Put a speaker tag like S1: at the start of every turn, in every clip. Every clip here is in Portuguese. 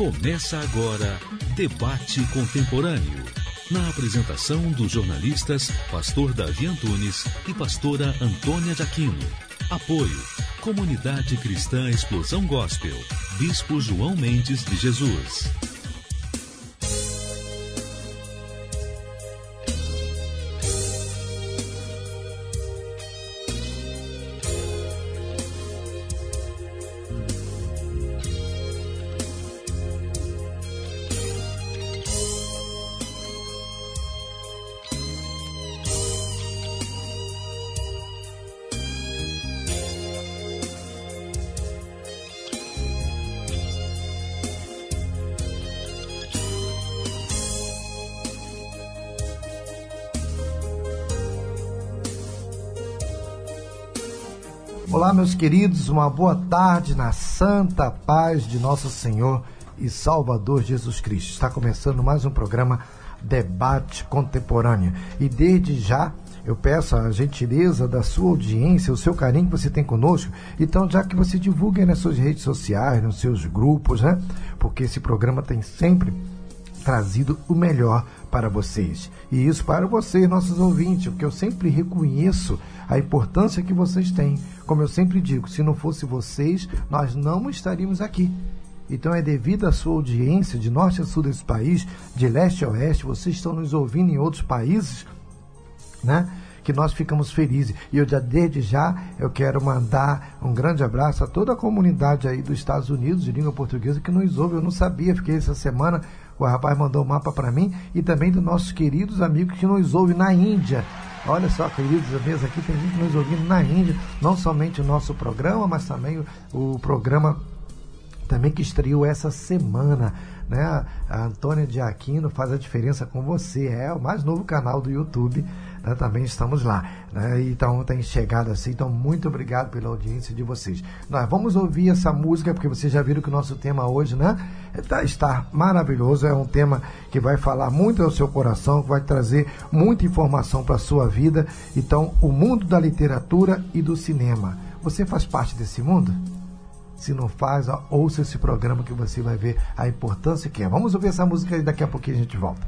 S1: Começa agora Debate Contemporâneo. Na apresentação dos jornalistas Pastor Davi Antunes e Pastora Antônia de Aquino. Apoio Comunidade Cristã Explosão Gospel. Bispo João Mendes de Jesus.
S2: Queridos, uma boa tarde na santa paz de nosso Senhor e Salvador Jesus Cristo. Está começando mais um programa Debate Contemporâneo. E desde já eu peço a gentileza da sua audiência, o seu carinho que você tem conosco. Então, já que você divulgue nas suas redes sociais, nos seus grupos, né? Porque esse programa tem sempre trazido o melhor para vocês. E isso para vocês, nossos ouvintes, porque eu sempre reconheço a importância que vocês têm. Como eu sempre digo, se não fosse vocês, nós não estaríamos aqui. Então é devido à sua audiência de norte a sul desse país, de leste a oeste, vocês estão nos ouvindo em outros países, né? Que nós ficamos felizes. E eu já desde já eu quero mandar um grande abraço a toda a comunidade aí dos Estados Unidos de língua portuguesa que nos ouve. Eu não sabia, fiquei essa semana o rapaz mandou o um mapa para mim e também dos nossos queridos amigos que nos ouvem na Índia. Olha só, queridos amigos, aqui tem gente nos ouvindo na Índia, não somente o nosso programa, mas também o, o programa também que estreou essa semana, né? A Antônia de Aquino faz a diferença com você, é o mais novo canal do YouTube né, também estamos lá. Né, então tem chegado assim. Então, muito obrigado pela audiência de vocês. Nós vamos ouvir essa música, porque vocês já viram que o nosso tema hoje né, tá, está maravilhoso. É um tema que vai falar muito ao seu coração, que vai trazer muita informação para a sua vida. Então, o mundo da literatura e do cinema. Você faz parte desse mundo? Se não faz, ouça esse programa que você vai ver a importância que é. Vamos ouvir essa música e daqui a pouquinho a gente volta.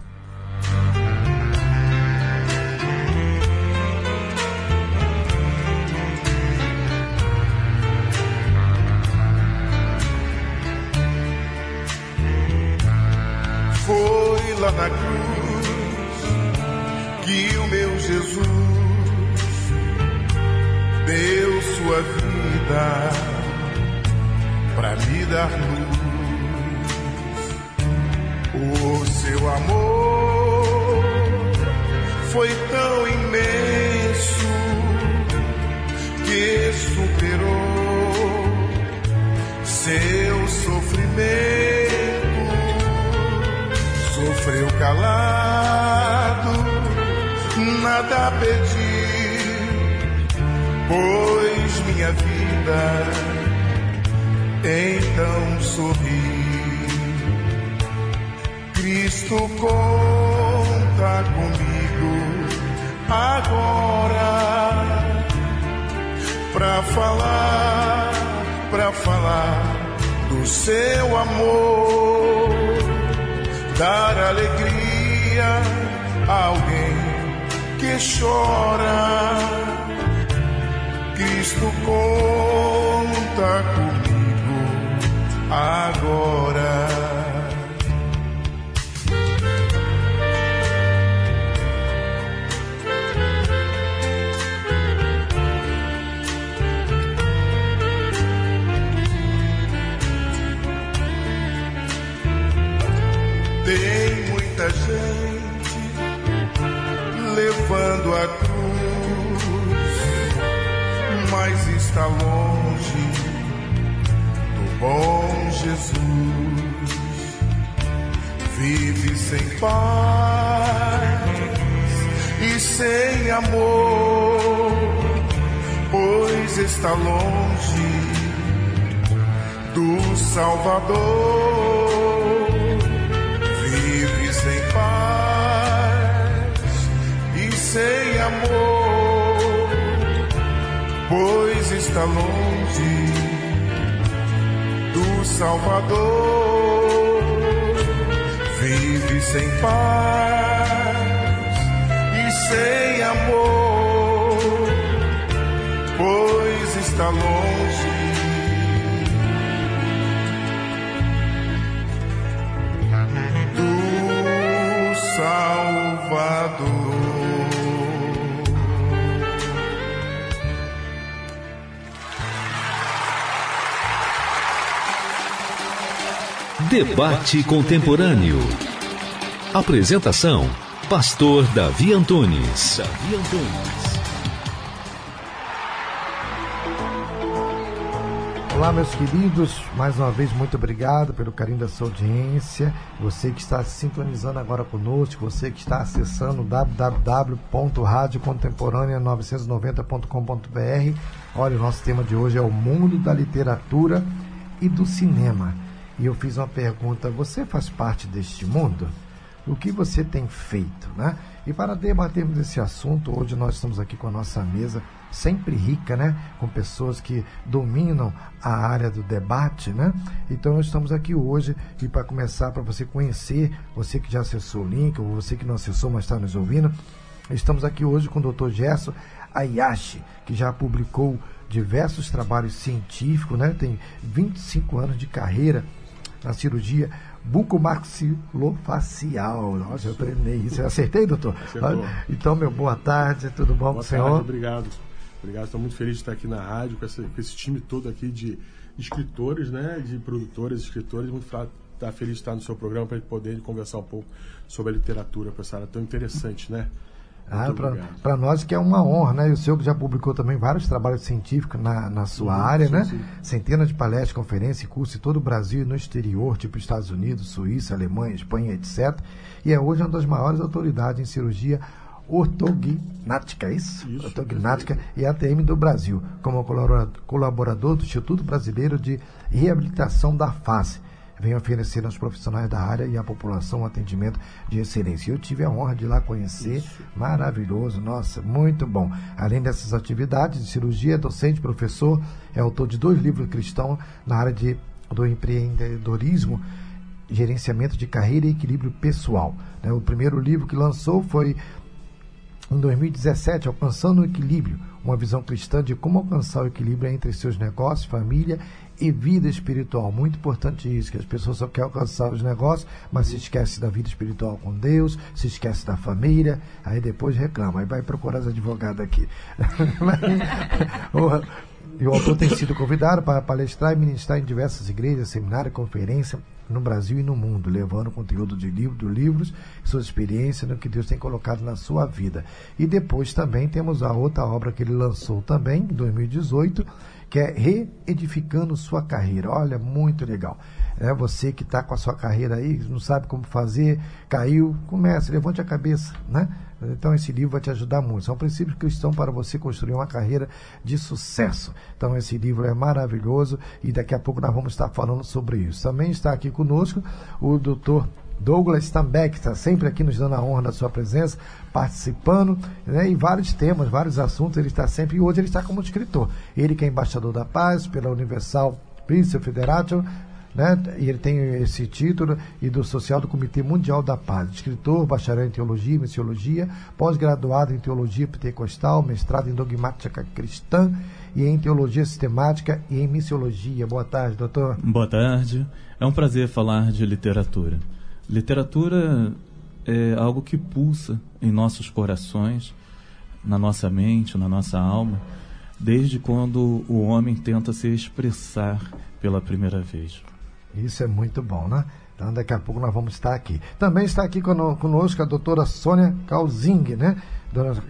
S1: Debate Contemporâneo. Apresentação: Pastor Davi Antunes. Davi Antunes.
S2: Olá, meus queridos, mais uma vez muito obrigado pelo carinho da sua audiência. Você que está sintonizando agora conosco, você que está acessando www.radiocontemporânea990.com.br. Olha, o nosso tema de hoje é o mundo da literatura e do cinema e eu fiz uma pergunta: você faz parte deste mundo? O que você tem feito, né? E para debatermos esse assunto, hoje nós estamos aqui com a nossa mesa sempre rica, né? Com pessoas que dominam a área do debate, né? Então nós estamos aqui hoje e para começar, para você conhecer, você que já acessou o link, ou você que não acessou, mas está nos ouvindo, estamos aqui hoje com o Dr. Gerson Ayashi, que já publicou diversos trabalhos científicos, né? Tem 25 anos de carreira na cirurgia bucomaxilofacial. Nossa, eu treinei isso. Eu acertei, doutor? Acertou. Então, meu boa tarde, tudo bom boa com o senhor?
S3: Tarde, obrigado. Obrigado, estou muito feliz de estar aqui na rádio com, essa, com esse time todo aqui de escritores, né? De produtores, escritores. Muito tá feliz de estar no seu programa para poder conversar um pouco sobre a literatura, para essa área tão interessante, né?
S2: Ah, para nós que é uma honra, né? E o senhor que já publicou também vários trabalhos científicos na, na sua sim, área, sim, né? Sim. Centenas de palestras, conferências e cursos em todo o Brasil e no exterior, tipo Estados Unidos, Suíça, Alemanha, Espanha, etc. E é hoje uma das maiores autoridades em cirurgia ortognática, é isso? isso ortognática e ATM do Brasil, como colaborador do Instituto Brasileiro de Reabilitação da Face vem oferecer aos profissionais da área e à população um atendimento de excelência. Eu tive a honra de lá conhecer, Isso. maravilhoso, nossa, muito bom. Além dessas atividades de cirurgia, docente, professor, é autor de dois livros cristãos na área de, do empreendedorismo gerenciamento de carreira e equilíbrio pessoal. Né? O primeiro livro que lançou foi em 2017, Alcançando o Equilíbrio, uma visão cristã de como alcançar o equilíbrio entre seus negócios, família e vida espiritual. Muito importante isso, que as pessoas só querem alcançar os negócios, mas se esquece da vida espiritual com Deus, se esquece da família, aí depois reclama, aí vai procurar as advogadas aqui. e o autor tem sido convidado para palestrar e ministrar em diversas igrejas, seminários, conferências no Brasil e no mundo, levando conteúdo de livro, livros, suas experiências no que Deus tem colocado na sua vida. E depois também temos a outra obra que ele lançou também, em 2018, que é reedificando sua carreira. Olha, muito legal. É você que está com a sua carreira aí, não sabe como fazer, caiu, comece, levante a cabeça, né? Então esse livro vai te ajudar muito. São princípios cristãos para você construir uma carreira de sucesso. Então esse livro é maravilhoso e daqui a pouco nós vamos estar falando sobre isso. Também está aqui conosco o doutor Douglas Stambeck está sempre aqui nos dando a honra da sua presença, participando, né, em vários temas, vários assuntos, ele está sempre, e hoje ele está como escritor. Ele que é embaixador da paz pela Universal Prince Federation, né, e ele tem esse título, e do social do Comitê Mundial da Paz. Escritor, bacharel em teologia missiologia, pós-graduado em teologia pentecostal, mestrado em dogmática cristã e em teologia sistemática e em missiologia. Boa tarde, doutor.
S4: Boa tarde. É um prazer falar de literatura. Literatura é algo que pulsa em nossos corações, na nossa mente, na nossa alma, desde quando o homem tenta se expressar pela primeira vez.
S2: Isso é muito bom, né? Então, daqui a pouco nós vamos estar aqui. Também está aqui conosco a doutora Sônia Calzing, né?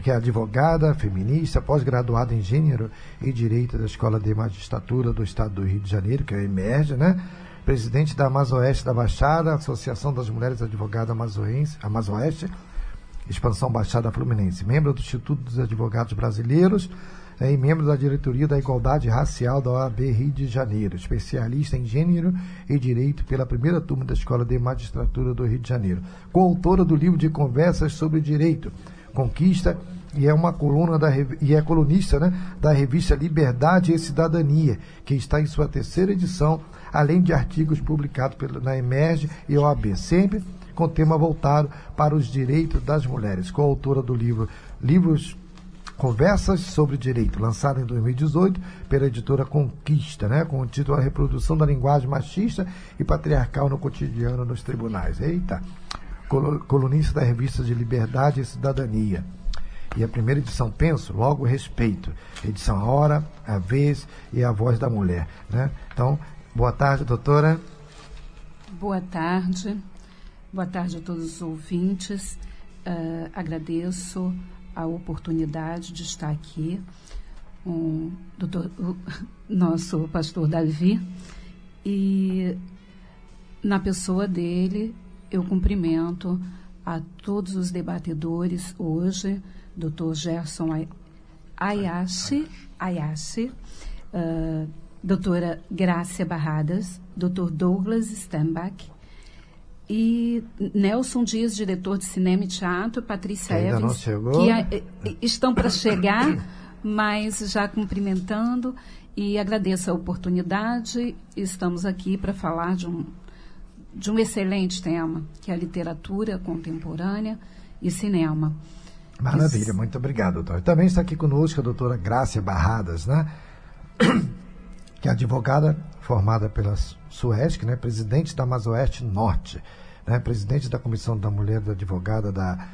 S2: que é advogada, feminista, pós-graduada em Gênero e Direito da Escola de Magistratura do Estado do Rio de Janeiro, que é a EMERGE, né? Presidente da Amazoeste da Baixada, Associação das Mulheres Advogadas Amazoense, Amazoeste, Expansão Baixada Fluminense, membro do Instituto dos Advogados Brasileiros é, e membro da diretoria da Igualdade Racial da OAB Rio de Janeiro, especialista em gênero e direito pela primeira turma da Escola de Magistratura do Rio de Janeiro, coautora do livro de conversas sobre direito, Conquista e é uma coluna da e é colunista né, da revista Liberdade e Cidadania, que está em sua terceira edição, além de artigos publicados pelo, na Emerge e OAB, sempre com tema voltado para os direitos das mulheres. Coautora do livro Livros Conversas sobre Direito, lançado em 2018 pela editora Conquista, né, com o título A Reprodução da Linguagem Machista e Patriarcal no Cotidiano nos Tribunais. Eita! Colunista da revista de Liberdade e Cidadania. E a primeira edição, Penso, logo respeito. Edição Hora, A Vez e A Voz da Mulher. Né? Então, boa tarde, doutora.
S5: Boa tarde. Boa tarde a todos os ouvintes. Uh, agradeço a oportunidade de estar aqui com o nosso pastor Davi e na pessoa dele eu cumprimento a todos os debatedores hoje, doutor Gerson Ayashi, Ayashi uh, doutora Grácia Barradas, doutor Douglas Stambach, e Nelson Dias, diretor de cinema e teatro, Patrícia
S2: que
S5: Evans, que a, estão para chegar, mas já cumprimentando e agradeço a oportunidade. Estamos aqui para falar de um, de um excelente tema, que é a literatura contemporânea e cinema.
S2: Maravilha, Isso. muito obrigado, doutor. Também está aqui conosco a doutora Grácia Barradas, né? Que é advogada formada pela Suesc, né? presidente da Mazoeste Norte né, presidente da Comissão da Mulher da Advogada da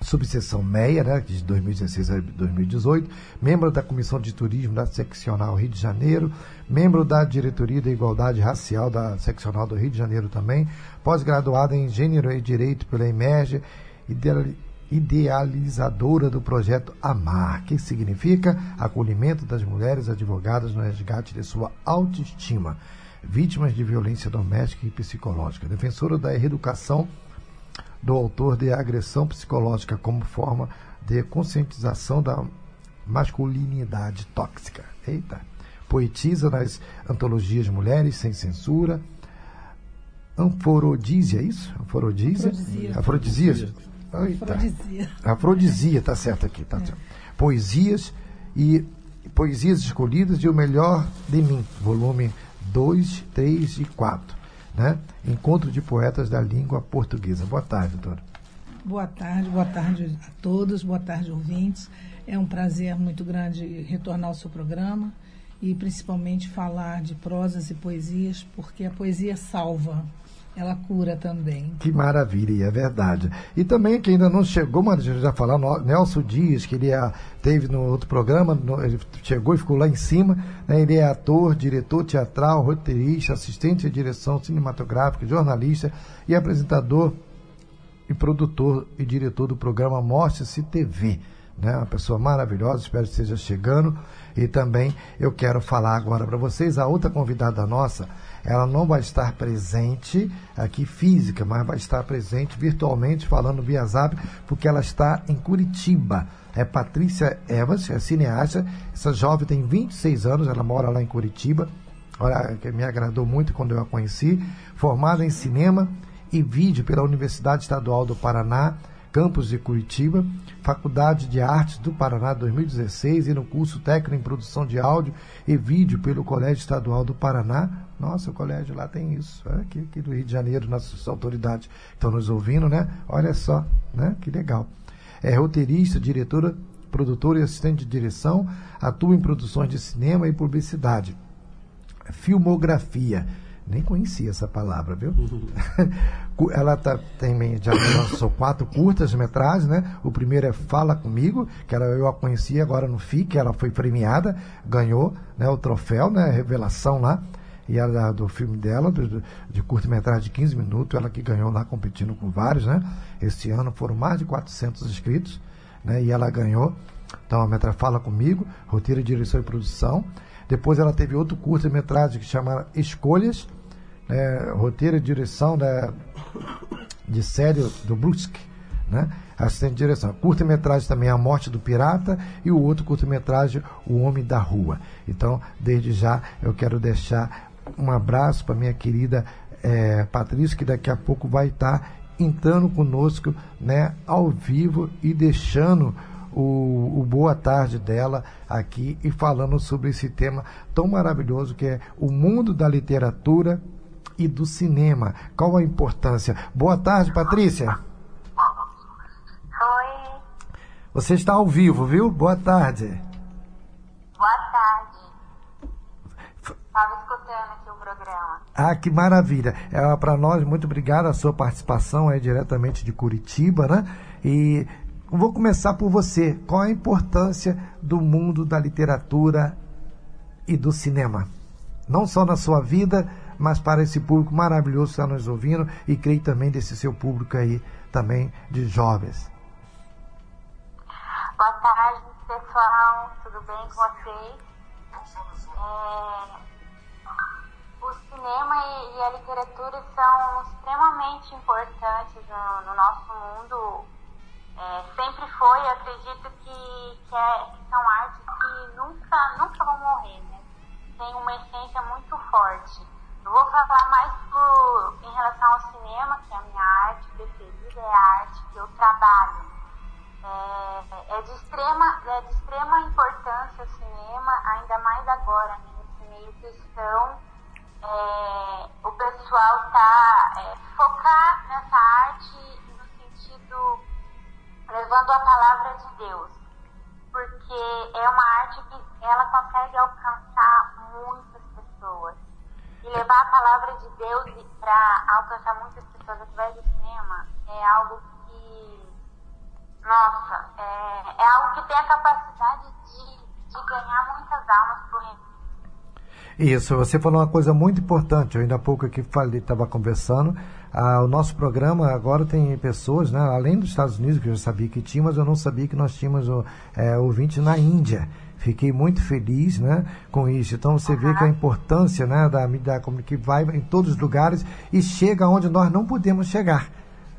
S2: subseção MEIA, né, de 2016 a 2018, membro da Comissão de Turismo da Seccional Rio de Janeiro, membro da Diretoria da Igualdade Racial da Seccional do Rio de Janeiro também, pós-graduada em Gênero e Direito pela Emerge, idealizadora do projeto AMAR, que significa acolhimento das mulheres advogadas no resgate de sua autoestima vítimas de violência doméstica e psicológica, defensora da reeducação do autor de agressão psicológica como forma de conscientização da masculinidade tóxica. Eita! Poetisa nas antologias Mulheres Sem Censura. Anforodísia, é isso? Anforodísia? Afrodisia. Afrodisia. Afrodisia. Afrodisia, tá certo aqui, tá é. certo. Poesias e Poesias Escolhidas e o Melhor de Mim, volume 2, 3 e 4. Né? Encontro de Poetas da Língua Portuguesa. Boa tarde, doutora.
S6: Boa tarde, boa tarde a todos, boa tarde, ouvintes. É um prazer muito grande retornar ao seu programa e principalmente falar de prosas e poesias, porque a poesia salva, ela cura também.
S2: Que maravilha, é verdade. E também que ainda não chegou, mas já falou, Nelson Dias, que ele é, teve no outro programa, no, ele chegou e ficou lá em cima. Né, ele é ator, diretor teatral, roteirista, assistente de direção cinematográfica, jornalista e apresentador e produtor e diretor do programa Mostre-se TV. Né, uma pessoa maravilhosa, espero que esteja chegando. E também eu quero falar agora para vocês, a outra convidada nossa ela não vai estar presente aqui física, mas vai estar presente virtualmente, falando via zap, porque ela está em Curitiba. É Patrícia Evans, é cineasta. Essa jovem tem 26 anos, ela mora lá em Curitiba. Olha, que me agradou muito quando eu a conheci. Formada em cinema e vídeo pela Universidade Estadual do Paraná, campus de Curitiba, Faculdade de Artes do Paraná 2016 e no curso técnico em produção de áudio e vídeo pelo Colégio Estadual do Paraná. Nossa, o colégio lá tem isso. É, aqui, aqui do Rio de Janeiro, nossas autoridades estão nos ouvindo, né? Olha só, né? Que legal. É roteirista, diretora, produtora e assistente de direção, atua em produções de cinema e publicidade. Filmografia nem conhecia essa palavra, viu? Ela tá, tem, já lançou quatro curtas metragens, né? O primeiro é Fala Comigo, que ela, eu a conheci agora no FIC, ela foi premiada, ganhou né, o troféu, né? Revelação lá. E ela, do filme dela, do, de curta-metragem de 15 minutos, ela que ganhou lá competindo com vários, né? Este ano foram mais de 400 inscritos, né? E ela ganhou. Então a metra Fala Comigo, roteiro, direção e produção. Depois ela teve outro curta-metragem que chama Escolhas, né, roteiro e direção da, de série do Brusque, né? assistente de direção. Curta-metragem também A Morte do Pirata e o outro curta-metragem O Homem da Rua. Então, desde já, eu quero deixar um abraço para minha querida é, Patrícia, que daqui a pouco vai estar entrando conosco, né, ao vivo e deixando o, o, boa tarde dela aqui e falando sobre esse tema tão maravilhoso que é o mundo da literatura e do cinema. Qual a importância? Boa tarde, Patrícia.
S7: Oi.
S2: Você está ao vivo, viu? Boa tarde.
S7: Boa tarde. Estava escutando aqui o programa.
S2: Ah, que maravilha. É, Para nós, muito obrigado a sua participação é diretamente de Curitiba, né? E vou começar por você. Qual a importância do mundo da literatura e do cinema? Não só na sua vida, mas para esse público maravilhoso que está nos ouvindo e creio também desse seu público aí também de jovens.
S7: Boa tarde, pessoal. Tudo bem com vocês? É, o cinema e, e, a literatura são extremamente importantes no, no nosso mundo. É, sempre foi, acredito que, que, é, que, são artes que nunca, nunca vão morrer, né? Tem uma essência muito forte. Eu vou falar mais em relação ao cinema, que é a minha arte preferida, é a arte que eu trabalho. É, é, de, extrema, é de extrema importância o cinema, ainda mais agora, né, nesse meio cristão. É, o pessoal está é, focar nessa arte no sentido levando a palavra de Deus, porque é uma arte que ela consegue alcançar muitas pessoas e levar a palavra de Deus para alcançar muitas pessoas através do cinema é algo que, nossa, é, é algo que tem a capacidade de, de ganhar muitas almas para o reino.
S2: Isso, você falou uma coisa muito importante. Eu ainda há pouco aqui estava conversando. Ah, o nosso programa agora tem pessoas, né, além dos Estados Unidos, que eu já sabia que tinha, mas eu não sabia que nós tínhamos é, ouvinte na Índia. Fiquei muito feliz né, com isso. Então você vê que a importância né, da mídia que vai em todos os lugares e chega onde nós não podemos chegar.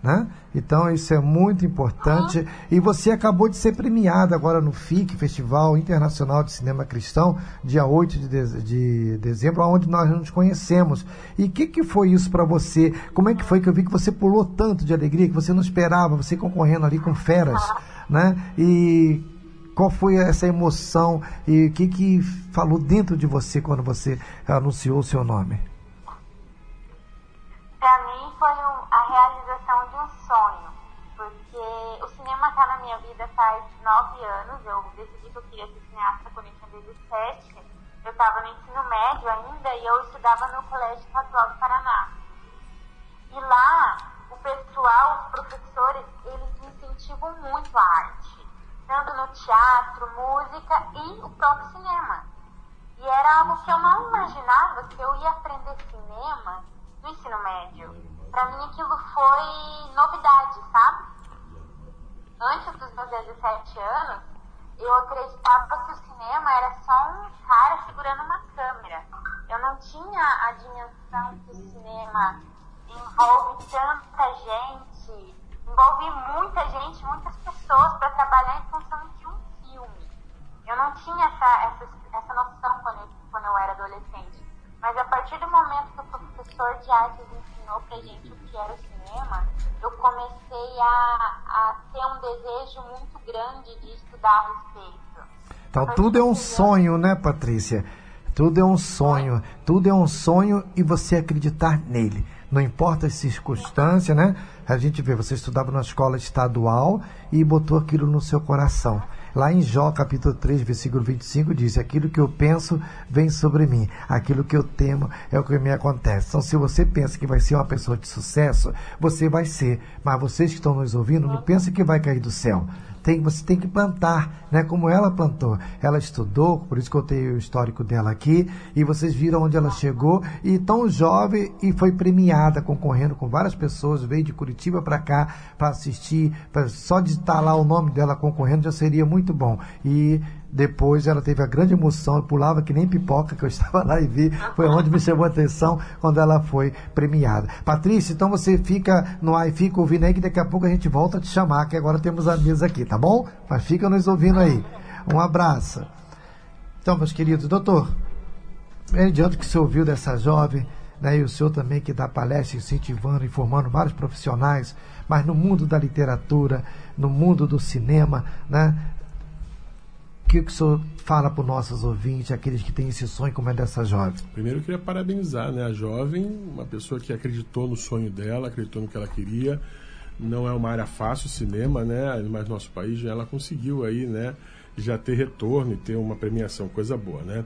S2: Né? Então isso é muito importante. E você acabou de ser premiada agora no FIC, Festival Internacional de Cinema Cristão, dia 8 de, de, de dezembro, onde nós nos conhecemos. E o que, que foi isso para você? Como é que foi que eu vi que você pulou tanto de alegria, que você não esperava, você concorrendo ali com feras, né? E qual foi essa emoção e o que, que falou dentro de você quando você anunciou o seu nome?
S7: Para mim foi um, a realização de um sonho, porque o cinema está na minha vida faz nove anos. Eu decidi que eu queria ser cineasta quando eu tinha 17. Eu estava no ensino médio ainda e eu estudava no Colégio Estadual do Paraná. E lá, o pessoal, os professores, eles incentivam muito a arte tanto no teatro, música e o próprio cinema. E era algo que eu não imaginava que eu ia aprender cinema no ensino médio. Para mim aquilo foi novidade, sabe? Antes dos meus 17 anos, eu acreditava que o cinema era só um cara segurando uma câmera. Eu não tinha a dimensão que o cinema envolve tanta gente, envolve muita gente, muitas pessoas para trabalhar em função de um filme. Eu não tinha essa, essa, essa noção quando eu, quando eu era adolescente. Mas a partir do momento que o professor de artes ensinou pra gente o que era o cinema, eu comecei a, a ter um desejo muito grande de estudar a respeito.
S2: Então tudo é um sonho, né, Patrícia? Tudo é um sonho, tudo é um sonho e você acreditar nele. Não importa as circunstâncias, né? A gente vê, você estudava na escola estadual e botou aquilo no seu coração. Lá em Jó, capítulo 3, versículo 25, diz: Aquilo que eu penso vem sobre mim, aquilo que eu temo é o que me acontece. Então, se você pensa que vai ser uma pessoa de sucesso, você vai ser. Mas vocês que estão nos ouvindo, não pensem que vai cair do céu tem, você tem que plantar, né? Como ela plantou. Ela estudou, por isso que eu tenho o histórico dela aqui, e vocês viram onde ela chegou, e tão jovem e foi premiada, concorrendo com várias pessoas, veio de Curitiba para cá para assistir, pra, só de estar lá o nome dela concorrendo já seria muito bom. E depois ela teve a grande emoção, pulava que nem pipoca, que eu estava lá e vi. Foi onde me chamou a atenção quando ela foi premiada. Patrícia, então você fica no ar e fica ouvindo aí, que daqui a pouco a gente volta a te chamar, que agora temos amigos aqui, tá bom? Mas fica nos ouvindo aí. Um abraço. Então, meus queridos, doutor, mediante que você ouviu dessa jovem, né? E o senhor também que dá palestra incentivando, informando vários profissionais, mas no mundo da literatura, no mundo do cinema, né? O que, o senhor fala para os nossos ouvintes, aqueles que têm esse sonho como é dessa jovem?
S3: Primeiro eu queria parabenizar né, a jovem, uma pessoa que acreditou no sonho dela, acreditou no que ela queria. Não é uma área fácil o cinema, né? Mas no nosso país ela conseguiu aí, né? Já ter retorno e ter uma premiação, coisa boa, né?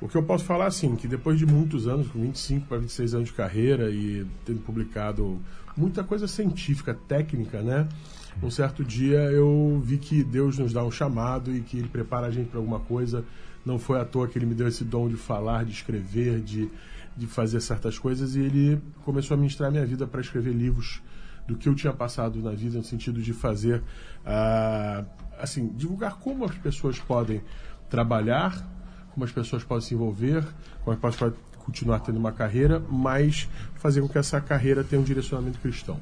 S3: O que eu posso falar, assim, que depois de muitos anos, com 25 para 26 anos de carreira e tendo publicado muita coisa científica, técnica, né? Um certo dia eu vi que Deus nos dá um chamado e que Ele prepara a gente para alguma coisa. Não foi à toa que Ele me deu esse dom de falar, de escrever, de, de fazer certas coisas e Ele começou a ministrar minha vida para escrever livros do que eu tinha passado na vida, no sentido de fazer, uh, assim, divulgar como as pessoas podem trabalhar, como as pessoas podem se envolver, como as pessoas podem continuar tendo uma carreira, mas fazer com que essa carreira tenha um direcionamento cristão.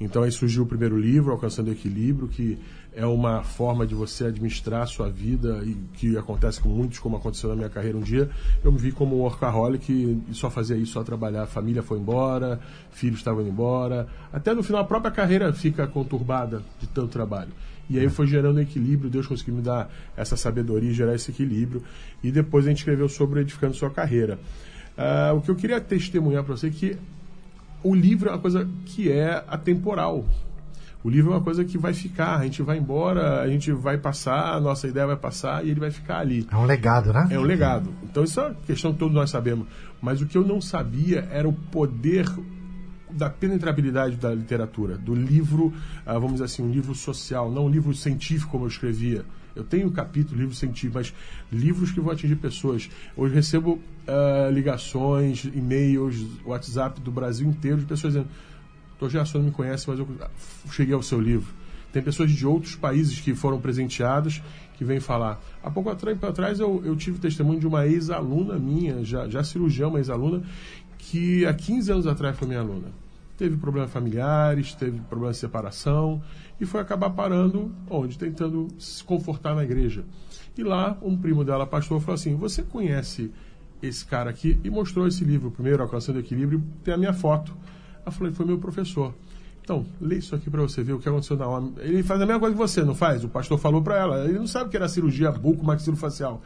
S3: Então aí surgiu o primeiro livro, Alcançando o Equilíbrio, que é uma forma de você administrar a sua vida e que acontece com muitos, como aconteceu na minha carreira um dia. Eu me vi como um workaholic e só fazia isso, só trabalhar. A família foi embora, filhos estavam indo embora. Até no final a própria carreira fica conturbada de tanto trabalho. E aí foi gerando equilíbrio, Deus conseguiu me dar essa sabedoria gerar esse equilíbrio. E depois a gente escreveu sobre edificando sua carreira. Uh, o que eu queria testemunhar para você é que o livro é uma coisa que é atemporal. O livro é uma coisa que vai ficar, a gente vai embora, a gente vai passar, a nossa ideia vai passar e ele vai ficar ali.
S2: É um legado, né?
S3: É um legado. Então isso é uma questão que todos nós sabemos. Mas o que eu não sabia era o poder da penetrabilidade da literatura, do livro, ah, vamos dizer assim, um livro social, não um livro científico como eu escrevia. Eu tenho capítulo, livro científico, mas livros que vão atingir pessoas. Hoje recebo uh, ligações, e-mails, WhatsApp do Brasil inteiro de pessoas dizendo: Doutor Gerson não me conhece, mas eu cheguei ao seu livro. Tem pessoas de outros países que foram presenteadas que vêm falar. Há pouco atrás eu, eu tive testemunho de uma ex-aluna minha, já, já cirurgião, uma ex-aluna, que há 15 anos atrás foi minha aluna. Teve problemas familiares, teve problemas de separação e foi acabar parando onde? Tentando se confortar na igreja. E lá, um primo dela, pastor, falou assim: Você conhece esse cara aqui? E mostrou esse livro, primeiro, Alcançando o Equilíbrio, tem a minha foto. Eu falei: Foi meu professor. Então, lê isso aqui para você ver o que aconteceu na hora. Ele faz a mesma coisa que você, não faz? O pastor falou para ela. Ele não sabe que era cirurgia buco maxilofacial.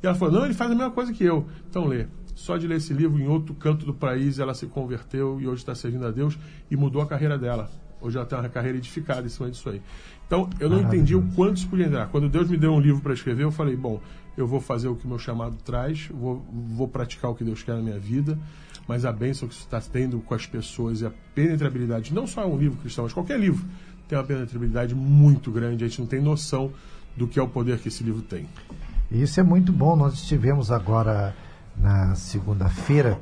S3: E ela falou: Não, ele faz a mesma coisa que eu. Então, lê. Só de ler esse livro em outro canto do país, ela se converteu e hoje está servindo a Deus e mudou a carreira dela. Hoje ela tem uma carreira edificada em cima disso aí. Então, eu não entendi o quanto isso podia entrar. Quando Deus me deu um livro para escrever, eu falei, bom, eu vou fazer o que meu chamado traz, vou, vou praticar o que Deus quer na minha vida, mas a bênção que você está tendo com as pessoas e a penetrabilidade, não só um livro cristão, mas qualquer livro, tem uma penetrabilidade muito grande. A gente não tem noção do que é o poder que esse livro tem.
S2: Isso é muito bom. Nós estivemos agora na segunda-feira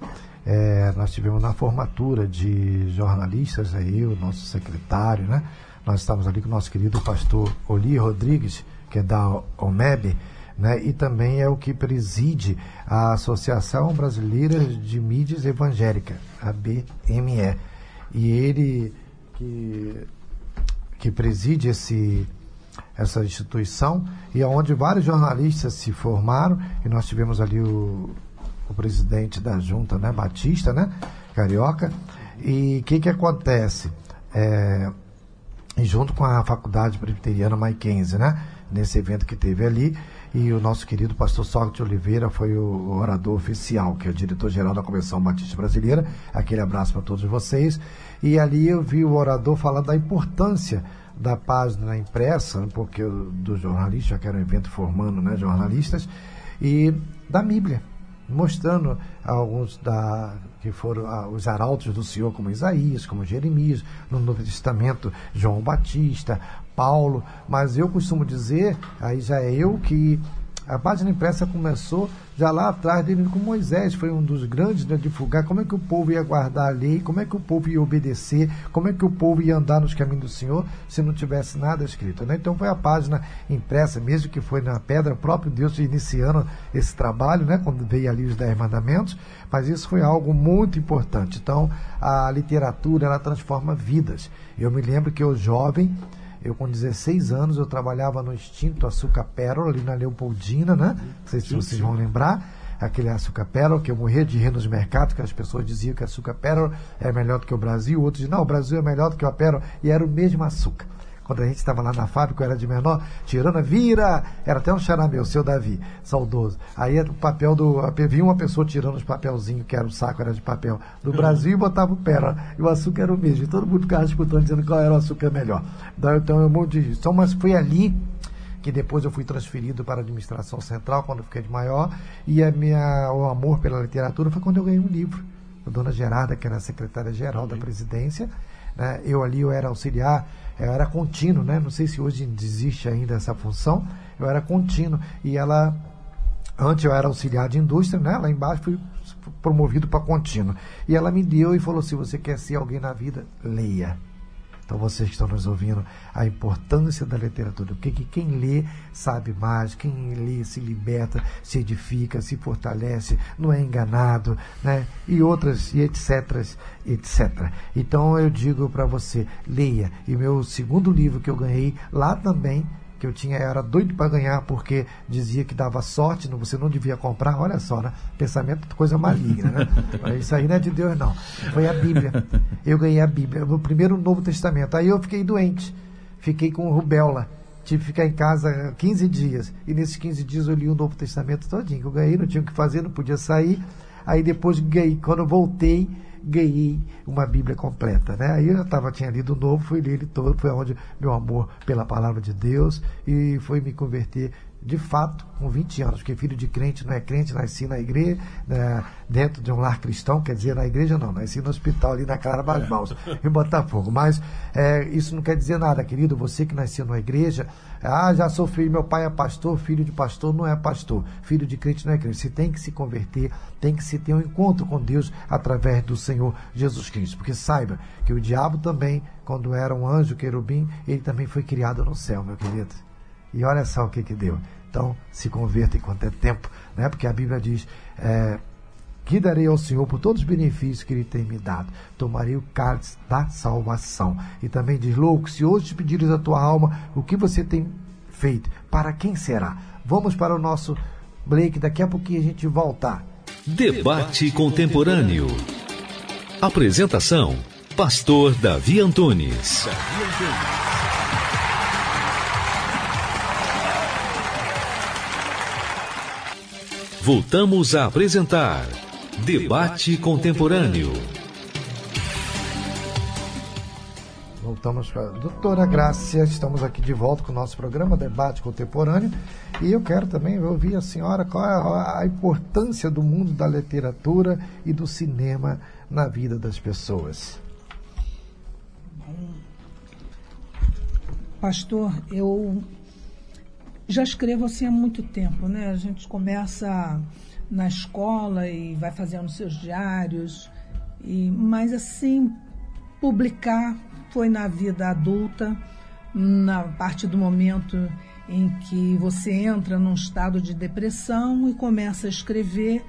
S2: é, nós tivemos na formatura de jornalistas, aí, o nosso secretário, né? Nós estávamos ali com o nosso querido pastor Oli Rodrigues, que é da OMEB, né? e também é o que preside a Associação Brasileira de Mídias Evangélica, a BME. E ele que, que preside esse, essa instituição e é onde vários jornalistas se formaram e nós tivemos ali o o presidente da junta, né, Batista, né, carioca. E o que que acontece? É, junto com a Faculdade Presbiteriana Maikense, né, nesse evento que teve ali, e o nosso querido pastor Sócrates Oliveira foi o orador oficial, que é o diretor-geral da Convenção Batista Brasileira. Aquele abraço para todos vocês. E ali eu vi o orador falar da importância da página impressa, porque do jornalista, que era um evento formando né, jornalistas, e da Bíblia mostrando alguns da que foram ah, os arautos do Senhor, como Isaías, como Jeremias, no Novo Testamento, João Batista, Paulo, mas eu costumo dizer, aí já é eu que a página impressa começou já lá atrás dele com Moisés, foi um dos grandes a divulgar como é que o povo ia guardar a lei, como é que o povo ia obedecer, como é que o povo ia andar nos caminhos do Senhor se não tivesse nada escrito. Né? Então foi a página impressa, mesmo que foi na pedra, o próprio Deus iniciando esse trabalho, né? quando veio ali os Dez Mandamentos, mas isso foi algo muito importante. Então a literatura ela transforma vidas. Eu me lembro que eu jovem eu, com 16 anos, eu trabalhava no extinto Açúcar Pérola, ali na Leopoldina, né? Não sei se vocês vão lembrar. aquele açúcar pérola, que eu morria de rir nos mercados, que as pessoas diziam que açúcar pérola é melhor do que o Brasil, outros diziam, não, o Brasil é melhor do que o pérola, e era o mesmo açúcar. Quando a gente estava lá na fábrica, eu era de menor, tirando, vira! Era até um xará meu, seu Davi, saudoso. Aí o papel do. Vinha uma pessoa tirando os papelzinhos, que era o saco, era de papel, do uhum. Brasil e botava o pérola. E o açúcar era o mesmo. E todo mundo ficava disputando, dizendo qual era o açúcar melhor. Então, eu monte de. Então, mas foi ali que depois eu fui transferido para a administração central quando fiquei de maior e a minha o amor pela literatura foi quando eu ganhei um livro da dona Gerada que era a secretária geral da presidência né? eu ali eu era auxiliar eu era contínuo, né? Não sei se hoje existe ainda essa função. Eu era contínuo e ela antes eu era auxiliar de indústria, né? Lá embaixo fui promovido para contínuo. E ela me deu e falou: se você quer ser alguém na vida, leia. Então, vocês que estão nos ouvindo, a importância da literatura. Porque que quem lê sabe mais, quem lê se liberta, se edifica, se fortalece, não é enganado, né? E outras, e etc, etc. Então, eu digo para você, leia. E meu segundo livro que eu ganhei lá também que eu tinha, era doido para ganhar porque dizia que dava sorte, não, você não devia comprar. Olha só, né? Pensamento coisa maligna, né? Isso aí não é de Deus, não. Foi a Bíblia. Eu ganhei a Bíblia, o primeiro Novo Testamento. Aí eu fiquei doente, fiquei com rubéola. Tive que ficar em casa 15 dias. E nesses 15 dias eu li o Novo Testamento todinho. Eu ganhei, não tinha o que fazer, não podia sair. Aí depois ganhei. Quando eu voltei, ganhei uma Bíblia completa, né? Aí eu já tava, tinha lido o novo, fui ler ele todo, foi onde meu amor pela palavra de Deus e foi me converter de fato, com 20 anos, porque filho de crente não é crente, nasci na igreja, né, dentro de um lar cristão, quer dizer, na igreja não, nasci no hospital ali na Clara Basmaus, em Botafogo. Mas é, isso não quer dizer nada, querido, você que nasceu na igreja, ah, já sou filho, meu pai é pastor, filho de pastor não é pastor, filho de crente não é crente. Você tem que se converter, tem que se ter um encontro com Deus através do Senhor Jesus Cristo, porque saiba que o diabo também, quando era um anjo querubim, ele também foi criado no céu, meu querido. E olha só o que que deu. Então, se converta enquanto é tempo, né? porque a Bíblia diz: é, que darei ao Senhor por todos os benefícios que Ele tem me dado. Tomarei o cálice da salvação. E também diz: Louco, se hoje te pedires a tua alma, o que você tem feito? Para quem será? Vamos para o nosso break, daqui a pouquinho a gente volta.
S1: Debate contemporâneo. Apresentação: Pastor Davi Antunes. Davi Antunes. Voltamos a apresentar Debate Contemporâneo.
S2: Voltamos com a doutora Grácia, estamos aqui de volta com o nosso programa Debate Contemporâneo e eu quero também ouvir a senhora qual é a importância do mundo da literatura e do cinema na vida das pessoas.
S6: Pastor, eu já escrevo assim há muito tempo, né? A gente começa na escola e vai fazendo seus diários, e mas assim publicar foi na vida adulta, na parte do momento em que você entra num estado de depressão e começa a escrever,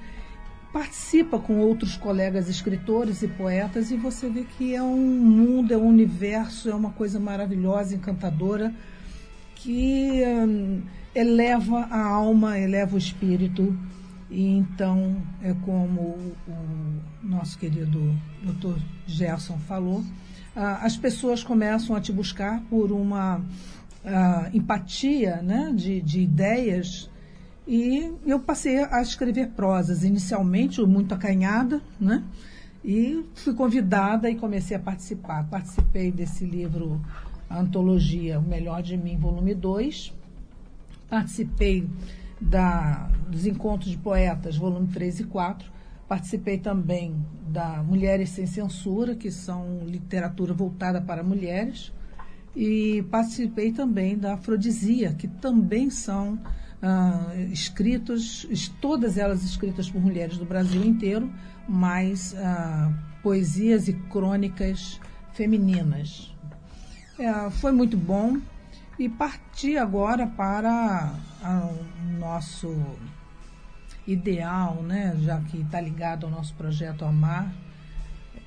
S6: participa com outros colegas escritores e poetas e você vê que é um mundo, é um universo, é uma coisa maravilhosa, encantadora que hum, eleva a alma, eleva o espírito. E então, é como o nosso querido Dr. Gerson falou, as pessoas começam a te buscar por uma empatia né, de, de ideias e eu passei a escrever prosas, inicialmente muito acanhada, né? E fui convidada e comecei a participar. Participei desse livro a antologia O Melhor de Mim, volume 2. Participei da, dos Encontros de Poetas, volume 3 e 4. Participei também da Mulheres Sem Censura, que são literatura voltada para mulheres. E participei também da Afrodisia, que também são ah, escritos, todas elas escritas por mulheres do Brasil inteiro, mas ah, poesias e crônicas femininas. É, foi muito bom e parti agora para o nosso ideal, né, já que está ligado ao nosso projeto Amar,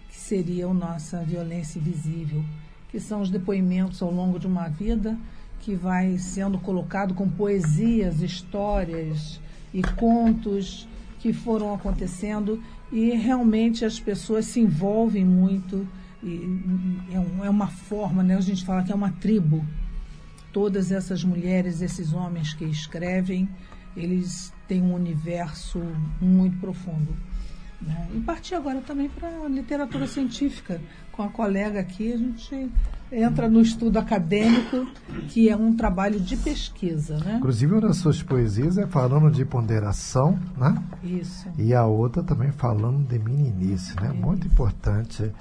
S6: que seria a nossa violência invisível, que são os depoimentos ao longo de uma vida que vai sendo colocado com poesias, histórias e contos que foram acontecendo e realmente as pessoas se envolvem muito. É, é uma forma, né? A gente fala que é uma tribo. Todas essas mulheres, esses homens que escrevem, eles têm um universo muito profundo. Né? E partir agora também para a literatura científica. Com a colega aqui, a gente entra no estudo acadêmico, que é um trabalho de pesquisa. Né?
S2: Inclusive, uma das suas poesias é falando de ponderação, né?
S6: Isso.
S2: E a outra também falando de meninice, né? É. Muito importante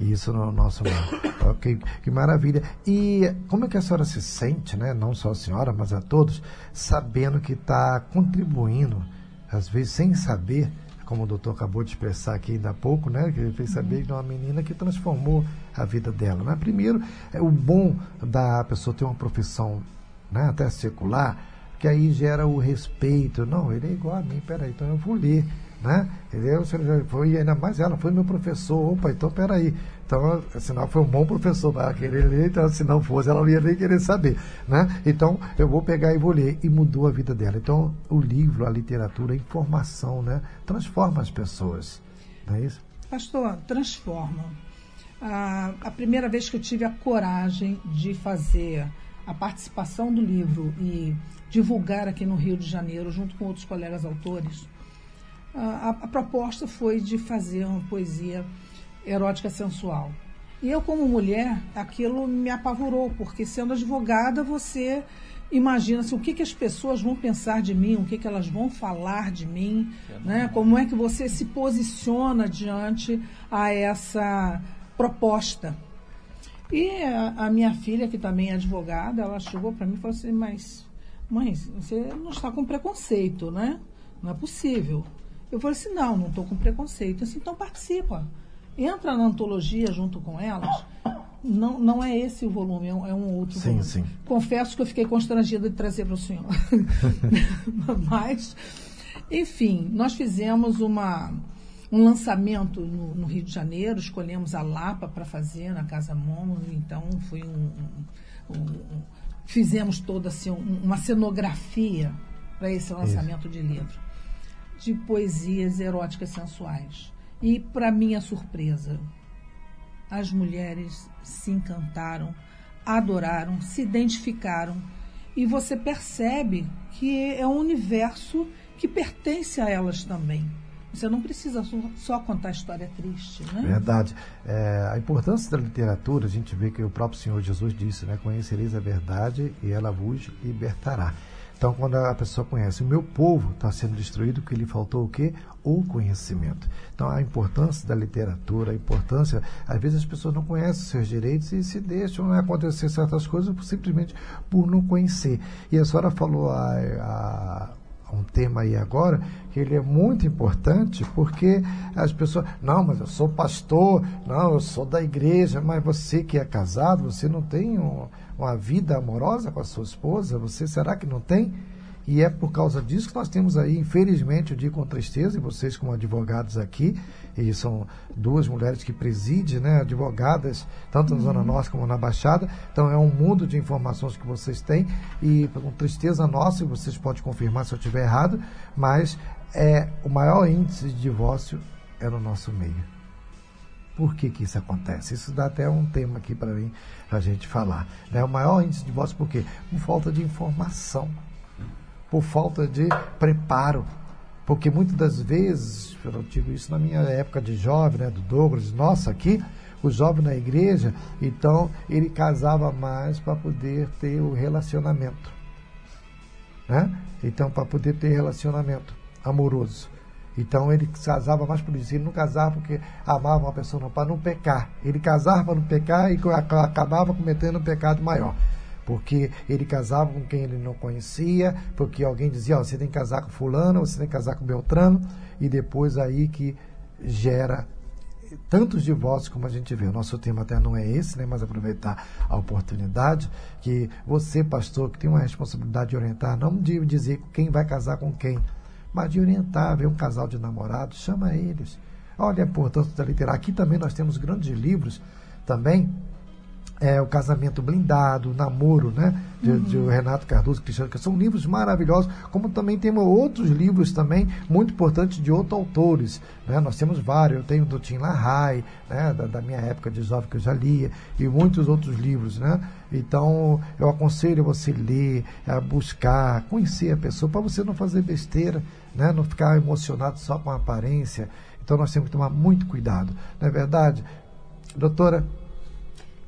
S2: isso no nosso mundo. okay. Que maravilha. E como é que a senhora se sente, né? Não só a senhora, mas a todos, sabendo que está contribuindo, às vezes sem saber, como o doutor acabou de expressar aqui ainda há pouco, né? Que ele fez saber de uma menina que transformou a vida dela. Né? Primeiro, é o bom da pessoa ter uma profissão né, até secular, que aí gera o respeito. Não, ele é igual a mim, peraí, então eu vou ler. Né? Ele foi, ainda mais ela, foi meu professor. Opa, então peraí. Então, sinal foi um bom professor para querer ler, então se não fosse, ela não ia nem querer saber. Né? Então, eu vou pegar e vou ler. E mudou a vida dela. Então, o livro, a literatura, a informação, né? transforma as pessoas. Não é isso?
S6: Pastor, transforma. A, a primeira vez que eu tive a coragem de fazer a participação do livro e divulgar aqui no Rio de Janeiro, junto com outros colegas autores, a, a, proposta foi de fazer uma poesia erótica sensual. E eu, como mulher, aquilo me apavorou, porque sendo advogada, você imagina assim, o que, que as pessoas vão pensar de mim, o que, que elas vão falar de mim, né? como é que você se posiciona diante a essa proposta. E a, a, minha filha, que também é advogada, ela chegou para mim e falou assim, mas mãe, você não está com preconceito, né? Não é possível. Eu falei assim, não, não estou com preconceito. Assim, então participa. Entra na antologia junto com elas. Não, não é esse o volume, é um, é um outro
S2: sim,
S6: volume.
S2: Sim.
S6: Confesso que eu fiquei constrangida de trazer para o senhor. Mas, enfim, nós fizemos uma, um lançamento no, no, Rio de Janeiro, escolhemos a Lapa para fazer na Casa Momo, então foi um, um, um fizemos toda assim, uma cenografia para esse lançamento Isso. de livro de poesias eróticas sensuais. E, para minha surpresa, as mulheres se encantaram, adoraram, se identificaram. E você percebe que é um universo que pertence a elas também. Você não precisa só contar história triste, né?
S2: Verdade. É, a importância da literatura, a gente vê que o próprio Senhor Jesus disse, né? Conhecereis a verdade e ela vos libertará. Então, quando a pessoa conhece, o meu povo está sendo destruído, que lhe faltou o quê? O conhecimento. Então, a importância da literatura, a importância, às vezes as pessoas não conhecem seus direitos e se deixam né, acontecer certas coisas simplesmente por não conhecer. E a senhora falou a, a um tema aí agora que ele é muito importante porque as pessoas, não, mas eu sou pastor, não, eu sou da igreja, mas você que é casado, você não tem um, uma vida amorosa com a sua esposa? Você será que não tem? E é por causa disso que nós temos aí, infelizmente, eu digo com tristeza, e vocês como advogados aqui, e são duas mulheres que presidem, né, advogadas, tanto na Zona uhum. Norte como na Baixada. Então é um mundo de informações que vocês têm, e com tristeza nossa, e vocês podem confirmar se eu estiver errado, mas é o maior índice de divórcio é no nosso meio. Por que, que isso acontece? Isso dá até um tema aqui para mim, a gente falar. Né? O maior índice de divórcio por quê? Por falta de informação, por falta de preparo. Porque muitas das vezes, eu digo isso na minha época de jovem, né, do Douglas, nossa, aqui, o jovem na igreja, então ele casava mais para poder ter o relacionamento. Né? Então, para poder ter relacionamento amoroso. Então ele casava mais por isso. Ele não casava porque amava uma pessoa, para não pecar. Ele casava para não pecar e acabava cometendo um pecado maior. Porque ele casava com quem ele não conhecia, porque alguém dizia, oh, você tem que casar com fulano, você tem que casar com Beltrano, e depois aí que gera tantos divórcios como a gente vê. O nosso tema até não é esse, né? mas aproveitar a oportunidade que você, pastor, que tem uma responsabilidade de orientar, não de dizer quem vai casar com quem, mas de orientar, ver um casal de namorados, chama eles. Olha a importância da literatura. Aqui também nós temos grandes livros também é, o Casamento Blindado, o Namoro, né? De, uhum. de Renato Cardoso Cristiano, que são livros maravilhosos, como também temos outros livros também muito importantes de outros autores. Né? Nós temos vários, eu tenho do Tim LaHaye, né? da, da, minha época de jovem que eu já lia, e muitos outros livros. Né? Então, eu aconselho você ler, a buscar, conhecer a pessoa, para você não fazer besteira, né? não ficar emocionado só com a aparência. Então, nós temos que tomar muito cuidado. Não é verdade? Doutora,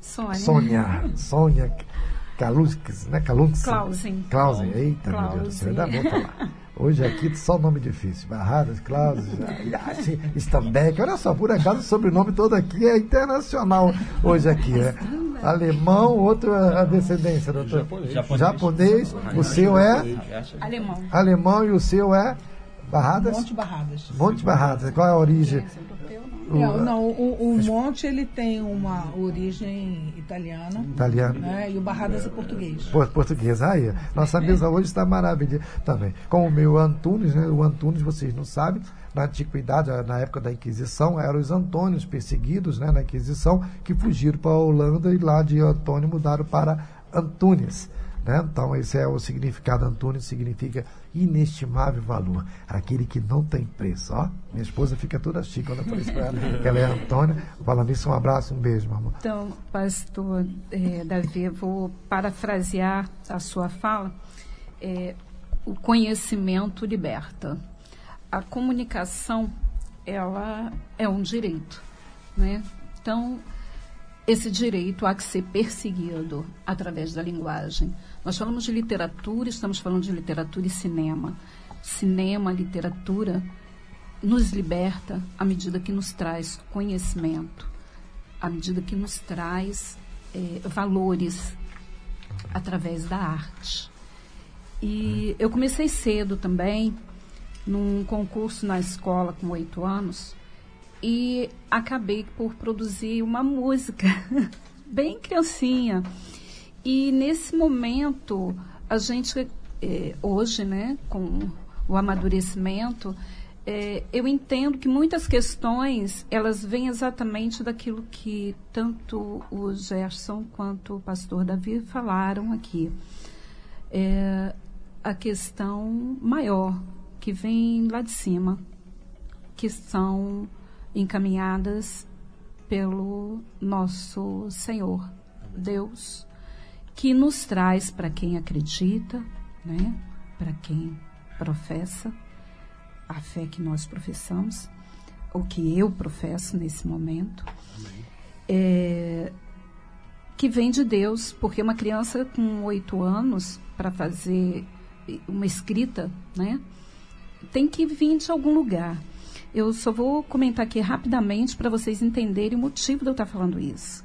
S5: Sônia.
S2: Sônia. Sônia Kalunskis, né? Kalunskis.
S5: Clausen.
S2: Clausen. Eita, meu Deus do céu, ainda vou falar. Hoje aqui só nome difícil. Barradas, Clausen, Stambeck. Olha só, por acaso o sobrenome todo aqui é internacional hoje aqui, né? Alemão, outro a descendência, doutor?
S3: Japonês.
S2: Japonês. Japonês. O seu é?
S5: Alemão.
S2: Alemão e o seu é? Barradas?
S6: Monte Barradas.
S2: Monte Barradas. Qual é a origem?
S6: É, não, o, o, Monte ele tem uma origem italiana. Né, e o Barradas é português.
S2: Português, aí. Nossa mesa hoje está maravilhosa também. Com o meu Antunes, né? O Antunes, vocês não sabem, na antiguidade, na época da Inquisição, eram os Antônios perseguidos né, na Inquisição, que fugiram para a Holanda e lá de Antônio mudaram para Antunes. Né? Então, esse é o significado. Antônio significa inestimável valor, aquele que não tem preço. Ó, minha esposa fica toda chique quando eu falo isso para ela, que ela é Antônia. Falando isso, um abraço, um beijo, mamãe.
S5: Então, pastor é, Davi, vou parafrasear a sua fala. É, o conhecimento liberta. A comunicação, ela é um direito, né? Então, esse direito há que ser perseguido através da linguagem. Nós falamos de literatura, estamos falando de literatura e cinema. Cinema, literatura nos liberta à medida que nos traz conhecimento, à medida que nos traz é, valores através da arte. E eu comecei cedo também, num concurso na escola com oito anos, e acabei por produzir uma música, bem criancinha. E nesse momento, a gente, é, hoje, né, com o amadurecimento, é, eu entendo que muitas questões, elas vêm exatamente daquilo que tanto o Gerson quanto o pastor Davi falaram aqui. É, a questão maior, que vem lá de cima, que são encaminhadas pelo nosso Senhor, Deus, que nos traz para quem acredita, né? para quem professa a fé que nós professamos, ou que eu professo nesse momento, é, que vem de Deus, porque uma criança com oito anos, para fazer uma escrita, né, tem que vir de algum lugar. Eu só vou comentar aqui rapidamente para vocês entenderem o motivo de eu estar falando isso.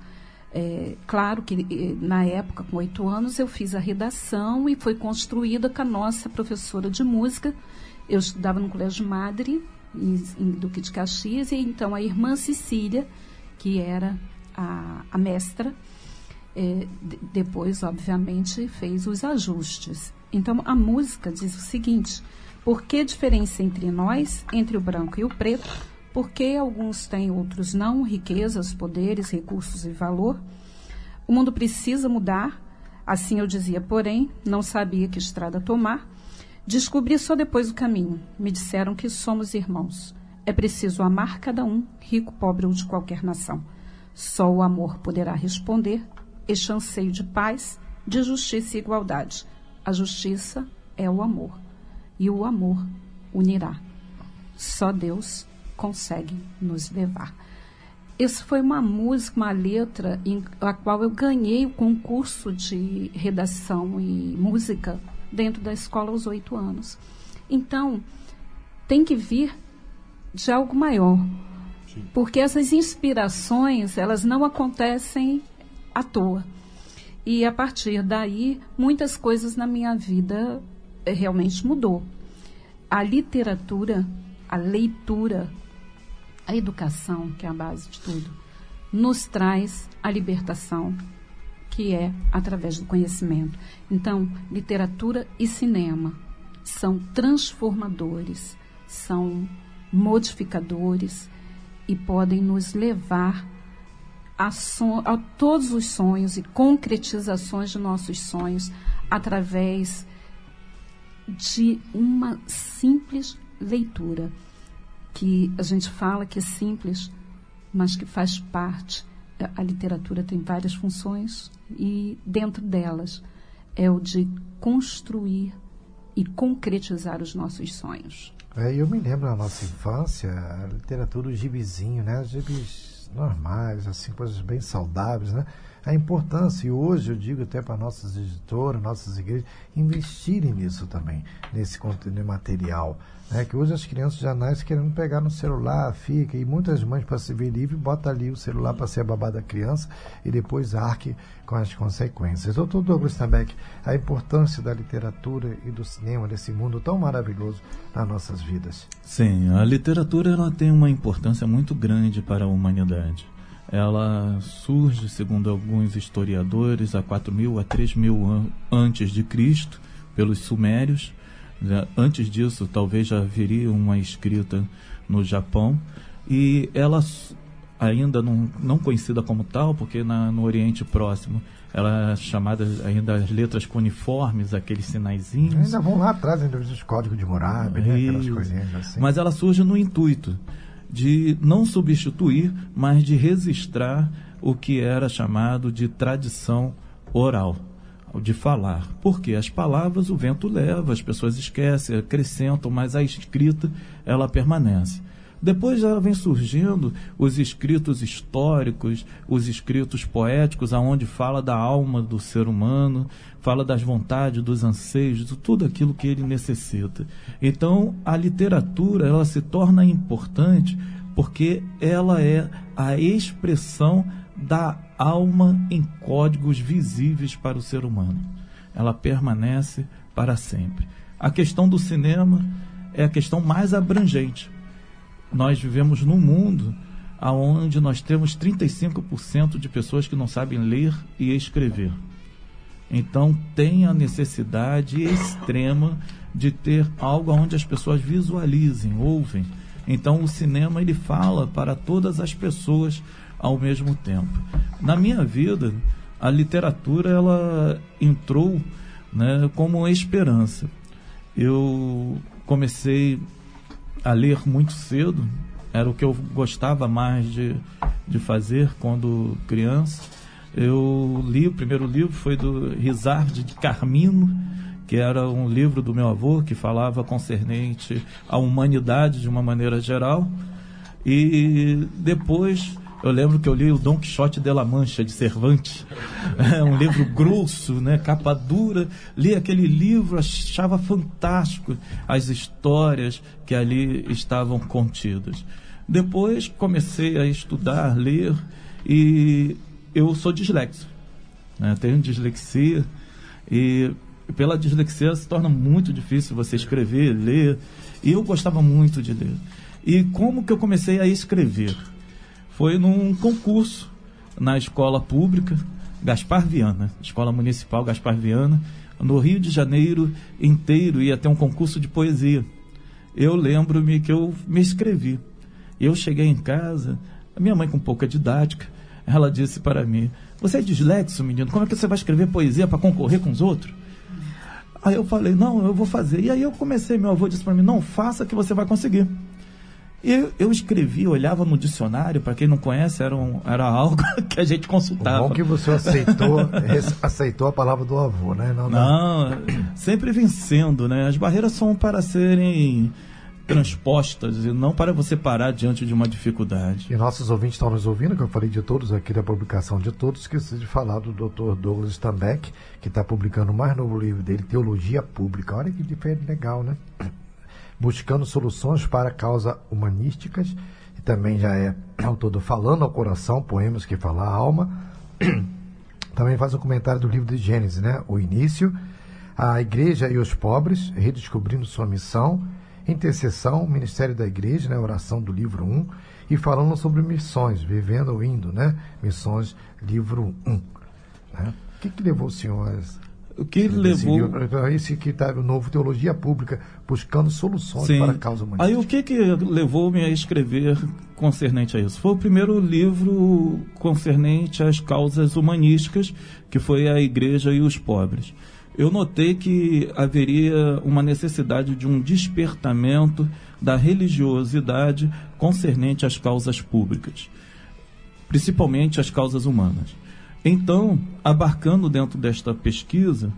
S5: É, claro que eh, na época, com oito anos, eu fiz a redação e foi construída com a nossa professora de música. Eu estudava no Colégio Madre, em, em Duque de Caxias, e então a irmã Cecília, que era a, a mestra, é, depois, obviamente, fez os ajustes. Então, a música diz o seguinte: por que diferença entre nós, entre o branco e o preto? Porque alguns têm, outros não, riquezas, poderes, recursos e valor. O mundo precisa mudar, assim eu dizia, porém, não sabia que estrada tomar. Descobri só depois o caminho. Me disseram que somos irmãos. É preciso amar cada um, rico, pobre ou de qualquer nação. Só o amor poderá responder este anseio de paz, de justiça e igualdade. A justiça é o amor, e o amor unirá. Só Deus consegue nos levar. Isso foi uma música, uma letra em a qual eu ganhei o concurso de redação e música dentro da escola aos oito anos. Então, tem que vir de algo maior. Sim. Porque essas inspirações, elas não acontecem à toa. E a partir daí, muitas coisas na minha vida eh, realmente mudou. A literatura, a leitura, a educação, que é a base de tudo, nos traz a libertação, que é através do conhecimento. Então, literatura e cinema são transformadores, são modificadores e podem nos levar a, so, a todos os sonhos e concretizações de nossos sonhos através de uma simples leitura, que a gente fala que é simples, mas que faz parte. A literatura tem várias funções e dentro delas é o de construir e concretizar os nossos sonhos.
S2: É, eu me lembro na nossa infância, a literatura, o gibizinho, né? Gibis normais, assim, coisas bem saudáveis, né? A importância, e hoje eu digo até para nossas editoras, nossas igrejas, investirem nisso também, nesse conteúdo material. Né? Que hoje as crianças já nascem querendo pegar no celular, fica, e muitas mães, para se ver livre, botam ali o celular para ser a babá da criança e depois arque com as consequências. Doutor Douglas Tambeck, a importância da literatura e do cinema, desse mundo tão maravilhoso nas nossas vidas.
S4: Sim, a literatura ela tem uma importância muito grande para a humanidade. Ela surge, segundo alguns historiadores, há 4 mil a 3 mil an antes de Cristo, pelos sumérios. Antes disso, talvez já haveria uma escrita no Japão. E ela, ainda não, não conhecida como tal, porque na, no Oriente Próximo ela é chamada ainda as letras cuneiformes, aqueles sinaizinhos.
S2: Ainda vão lá atrás, ainda os códigos de Morabe, né? aquelas coisinhas assim.
S4: Mas ela surge no intuito de não substituir, mas de registrar o que era chamado de tradição oral, de falar. Porque as palavras o vento leva, as pessoas esquecem, acrescentam, mas a escrita ela permanece. Depois já vem surgindo os escritos históricos, os escritos poéticos, aonde fala da alma do ser humano, fala das vontades, dos anseios, de tudo aquilo que ele necessita. Então, a literatura ela se torna importante porque ela é a expressão da alma em códigos visíveis para o ser humano. Ela permanece para sempre. A questão do cinema é a questão mais abrangente, nós vivemos num mundo onde nós temos 35% de pessoas que não sabem ler e escrever. Então tem a necessidade extrema de ter algo onde as pessoas visualizem, ouvem. Então o cinema ele fala para todas as pessoas ao mesmo tempo. Na minha vida, a literatura ela entrou né, como esperança. Eu comecei a ler muito cedo, era o que eu gostava mais de, de fazer quando criança. Eu li, o primeiro livro foi do Rizard de Carmino, que era um livro do meu avô que falava concernente à humanidade de uma maneira geral. E depois eu lembro que eu li o Dom Quixote de la Mancha, de Cervantes. É um livro grosso, né? capa dura. Li aquele livro, achava fantástico as histórias que ali estavam contidas. Depois comecei a estudar, ler, e eu sou dislexo. Né? Tenho dislexia, e pela dislexia se torna muito difícil você escrever, ler. E eu gostava muito de ler. E como que eu comecei a escrever? Foi num concurso na escola pública Gaspar Viana, Escola Municipal Gaspar Viana, no Rio de Janeiro inteiro ia ter um concurso de poesia. Eu lembro-me que eu me inscrevi. Eu cheguei em casa, a minha mãe com pouca didática, ela disse para mim: Você é dislexo, menino? Como é que você vai escrever poesia para concorrer com os outros? Aí eu falei: Não, eu vou fazer. E aí eu comecei, meu avô disse para mim: Não, faça que você vai conseguir. E eu escrevi, olhava no dicionário, para quem não conhece, era, um, era algo que a gente consultava.
S2: O bom que você aceitou, aceitou a palavra do avô, né?
S4: Não, não, sempre vencendo, né? As barreiras são para serem transpostas e não para você parar diante de uma dificuldade.
S2: E nossos ouvintes estão nos ouvindo, que eu falei de todos aqui da publicação de todos, esqueci de falar do Dr. Douglas Stambeck, que está publicando o mais novo livro dele, Teologia Pública. Olha que diferente legal, né? Buscando soluções para causas humanísticas, e também já é autor do Falando ao Coração, poemas que falam a alma. Também faz um comentário do livro de Gênesis, né? O início, a igreja e os pobres, redescobrindo sua missão, intercessão, ministério da igreja, né? Oração do livro 1, e falando sobre missões, vivendo ou indo, né? Missões, livro 1. Né? O que, que levou o senhor a
S4: O que levou.
S2: Livro, esse que está o novo Teologia Pública, buscando soluções Sim. para a causa humanista.
S4: Aí o que, que levou-me a escrever concernente a isso? Foi o primeiro livro concernente às causas humanísticas, que foi a Igreja e os Pobres. Eu notei que haveria uma necessidade de um despertamento da religiosidade concernente às causas públicas, principalmente as causas humanas. Então, abarcando dentro desta pesquisa,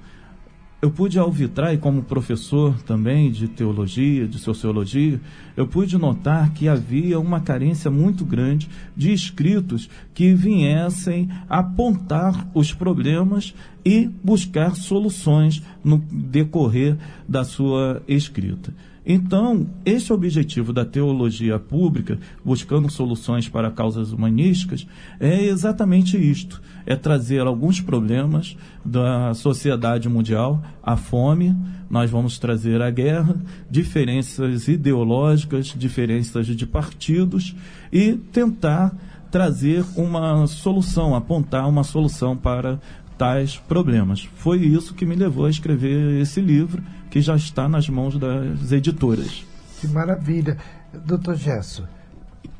S4: eu pude alvitrar, e como professor também de teologia, de sociologia, eu pude notar que havia uma carência muito grande de escritos que viessem apontar os problemas e buscar soluções no decorrer da sua escrita. Então, esse objetivo da teologia pública, buscando soluções para causas humanísticas, é exatamente isto: é trazer alguns problemas da sociedade mundial, a fome, nós vamos trazer a guerra, diferenças ideológicas, diferenças de partidos e tentar trazer uma solução, apontar uma solução para tais problemas. Foi isso que me levou a escrever esse livro, que já está nas mãos das editoras.
S2: Que maravilha. Doutor Gesso,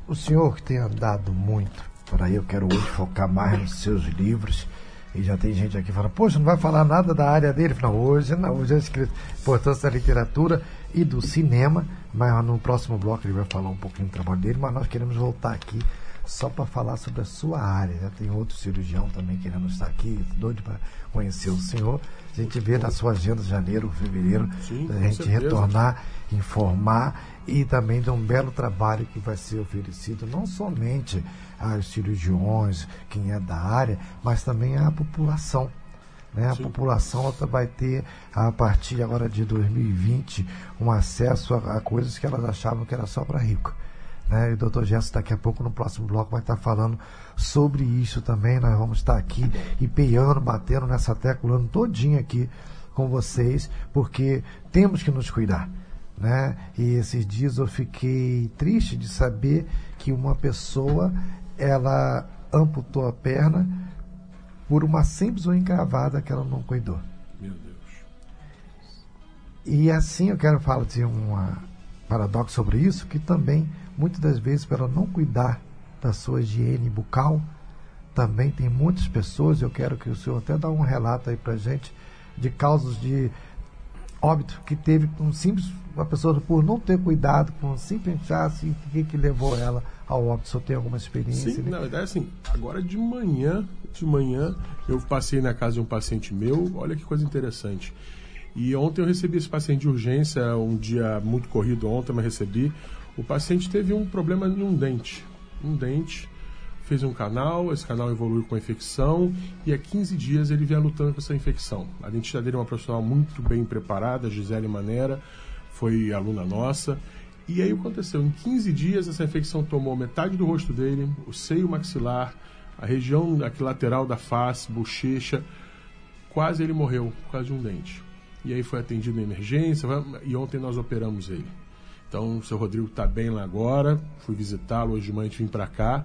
S2: o senhor que tem andado muito por aí, eu quero hoje focar mais nos seus livros. E já tem gente aqui falando, poxa, não vai falar nada da área dele? Não, hoje não, hoje é escrito importância da literatura e do cinema, mas no próximo bloco ele vai falar um pouquinho do trabalho dele, mas nós queremos voltar aqui só para falar sobre a sua área. Já tem outro cirurgião também querendo estar aqui, doido para conhecer o senhor. A gente vê na sua agenda janeiro, fevereiro, Sim, a gente retornar, informar e também de um belo trabalho que vai ser oferecido não somente aos cirurgiões, quem é da área, mas também à população. Né? A população vai ter, a partir agora de 2020, um acesso a, a coisas que elas achavam que era só para rico. Né? E o doutor Gerson daqui a pouco no próximo bloco vai estar falando sobre isso também. Nós vamos estar aqui empenhando, batendo nessa tecla, ano todinho aqui com vocês, porque temos que nos cuidar. Né? E esses dias eu fiquei triste de saber que uma pessoa ela amputou a perna por uma simples unha encravada que ela não cuidou.
S3: Meu Deus.
S2: E assim eu quero falar de um paradoxo sobre isso, que também muitas das vezes, para não cuidar da sua higiene bucal, também tem muitas pessoas, eu quero que o senhor até dá um relato aí para gente, de causas de óbito que teve um simples, uma pessoa por não ter cuidado com um simples inchaço, o que, que levou ela ao óbito? Só tem alguma experiência?
S3: Sim,
S2: né?
S3: na verdade, assim, agora de manhã, de manhã, eu passei na casa de um paciente meu, olha que coisa interessante. E ontem eu recebi esse paciente de urgência, um dia muito corrido ontem, mas recebi. O paciente teve um problema em um dente. Um dente, fez um canal, esse canal evoluiu com a infecção e há 15 dias ele vinha lutando com essa infecção. A dentista dele é uma profissional muito bem preparada, Gisele Manera, foi aluna nossa. E aí aconteceu, em 15 dias essa infecção tomou metade do rosto dele, o seio maxilar, a região aqui lateral da face, bochecha, quase ele morreu por causa de um dente. E aí foi atendido em emergência e ontem nós operamos ele. Então, o seu Rodrigo está bem lá agora. Fui visitá-lo hoje de manhã, vim para cá.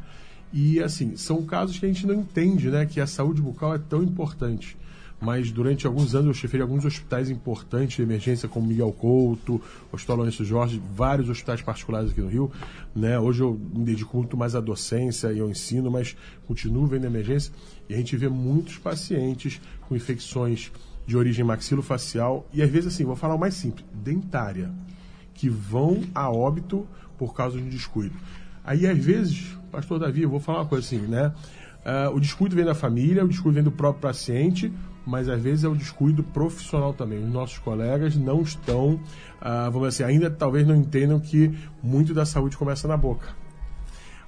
S3: E, assim, são casos que a gente não entende, né? Que a saúde bucal é tão importante. Mas durante alguns anos eu chefei alguns hospitais importantes de emergência, como Miguel Couto, Hospital Lourenço Jorge, vários hospitais particulares aqui no Rio. Né? Hoje eu me dedico muito mais à docência e ao ensino, mas continuo vendo emergência. E a gente vê muitos pacientes com infecções de origem maxilofacial e às vezes assim, vou falar o mais simples, dentária que vão a óbito por causa de descuido. Aí, às vezes, pastor Davi, eu vou falar uma coisa assim, né? Uh, o descuido vem da família, o descuido vem do próprio paciente, mas às vezes é o descuido profissional também. Os nossos colegas não estão, uh, vamos dizer assim, ainda talvez não entendam que muito da saúde começa na boca.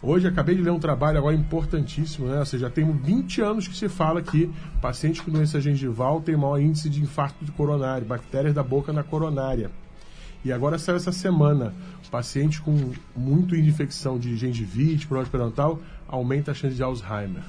S3: Hoje acabei de ler um trabalho agora importantíssimo, né? Ou seja, tem 20 anos que se fala que pacientes com doença gengival têm maior índice de infarto de coronário, bactérias da boca na coronária. E agora saiu essa semana, paciente com muito infecção de gengivite, problema periodontal, aumenta a chance de Alzheimer.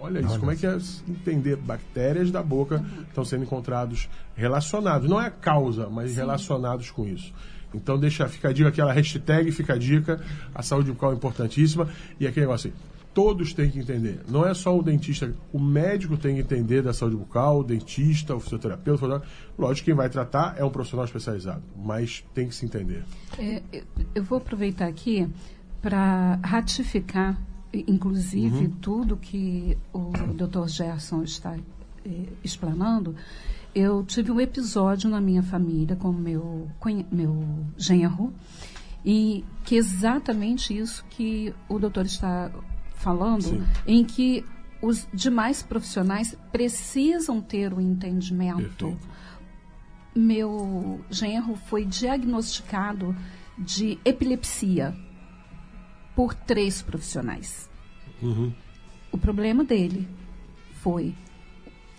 S3: Olha isso, Olha como é que é entender? Bactérias da boca estão sendo encontrados relacionados, não é a causa, mas Sim. relacionados com isso. Então deixa, fica a dica, aquela hashtag, fica a dica, a saúde bucal é importantíssima. E aquele negócio assim, todos têm que entender. Não é só o dentista, o médico tem que entender da saúde bucal, o dentista, o fisioterapeuta, o fotógrafo. Lógico, quem vai tratar é um profissional especializado, mas tem que se entender.
S5: É, eu- vou aproveitar aqui para ratificar, inclusive,
S3: Uhum.
S5: tudo que o Dr. Gerson está eh, explanando. Eu tive um episódio na minha família com meu, meu genro, e que é exatamente isso que o doutor está falando,
S3: Sim.
S5: em que os demais profissionais precisam ter o entendimento
S3: Perfeito.
S5: meu genro foi diagnosticado de epilepsia por três profissionais.
S3: Uhum.
S5: O problema dele foi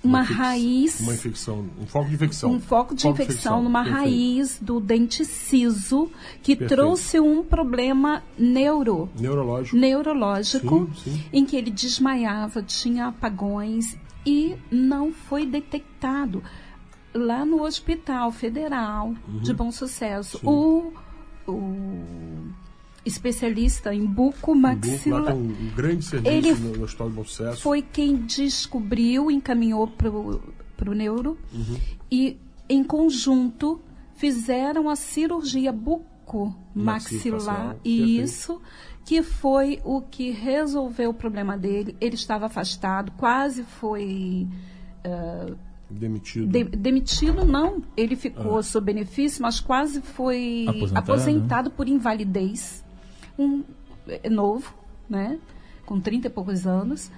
S5: uma, raiz,
S3: Uma infecção, um foco de infecção.
S5: um foco de infecção numa
S3: Perfeito.
S5: raiz do dente ciso que
S3: Perfeito.
S5: trouxe um problema neuro,
S3: Neurológico.
S5: neurológico
S3: Sim, sim.
S5: em que ele desmaiava, tinha apagões e não foi detectado. Lá no Hospital Federal de Bom Sucesso,
S3: Uhum. Sim.
S5: o, o especialista em
S3: Um Lá tem um, grande serviço
S5: Ele
S3: no, Hospital de Bom Sucesso.
S5: foi quem descobriu, encaminhou para o neuro
S3: Uhum.
S5: e, em conjunto, fizeram a cirurgia bucomaxilar.
S3: perfeito.
S5: Isso que foi o que resolveu o problema dele. Ele estava afastado, quase foi ah,
S3: Demitido.
S5: de- demitido, não. Ele ficou sob benefício, mas quase foi
S4: Aposentado,
S5: aposentado, por invalidez. Um é, novo, né? Com 30 e poucos anos.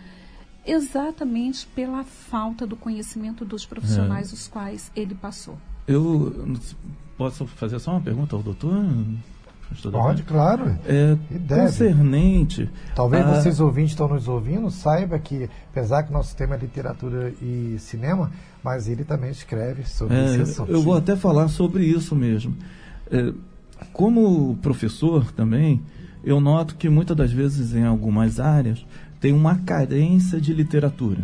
S5: Exatamente pela falta do conhecimento dos profissionais os quais ele passou.
S4: Eu posso fazer só uma pergunta ao doutor?
S2: Pode, claro.
S4: É,
S2: E deve.
S4: concernente.
S2: Talvez
S4: a-
S2: vocês ouvintes estão nos ouvindo, saiba que, apesar que nosso tema é literatura e cinema, mas ele também escreve sobre
S4: É,
S2: esse assunto.
S4: eu vou até falar sobre isso mesmo. É, como professor também, eu noto que muitas das vezes em algumas áreas tem uma carência de literatura.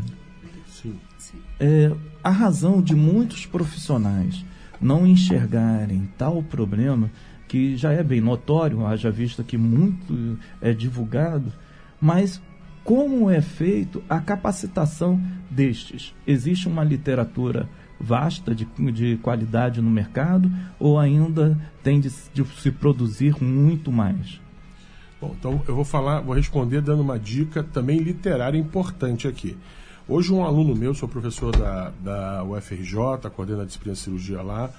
S3: Sim.
S4: É, a razão de muitos profissionais não enxergarem tal problema, que já é bem notório, haja vista que muito é divulgado, mas como é feito a capacitação destes? Existe uma literatura vasta de, de qualidade no mercado ou ainda tem de, de se produzir muito mais?
S3: Bom, então eu vou falar, vou responder dando uma dica também literária importante aqui. Hoje um aluno meu, sou professor da, da UFRJ, coordeno a disciplina de cirurgia lá,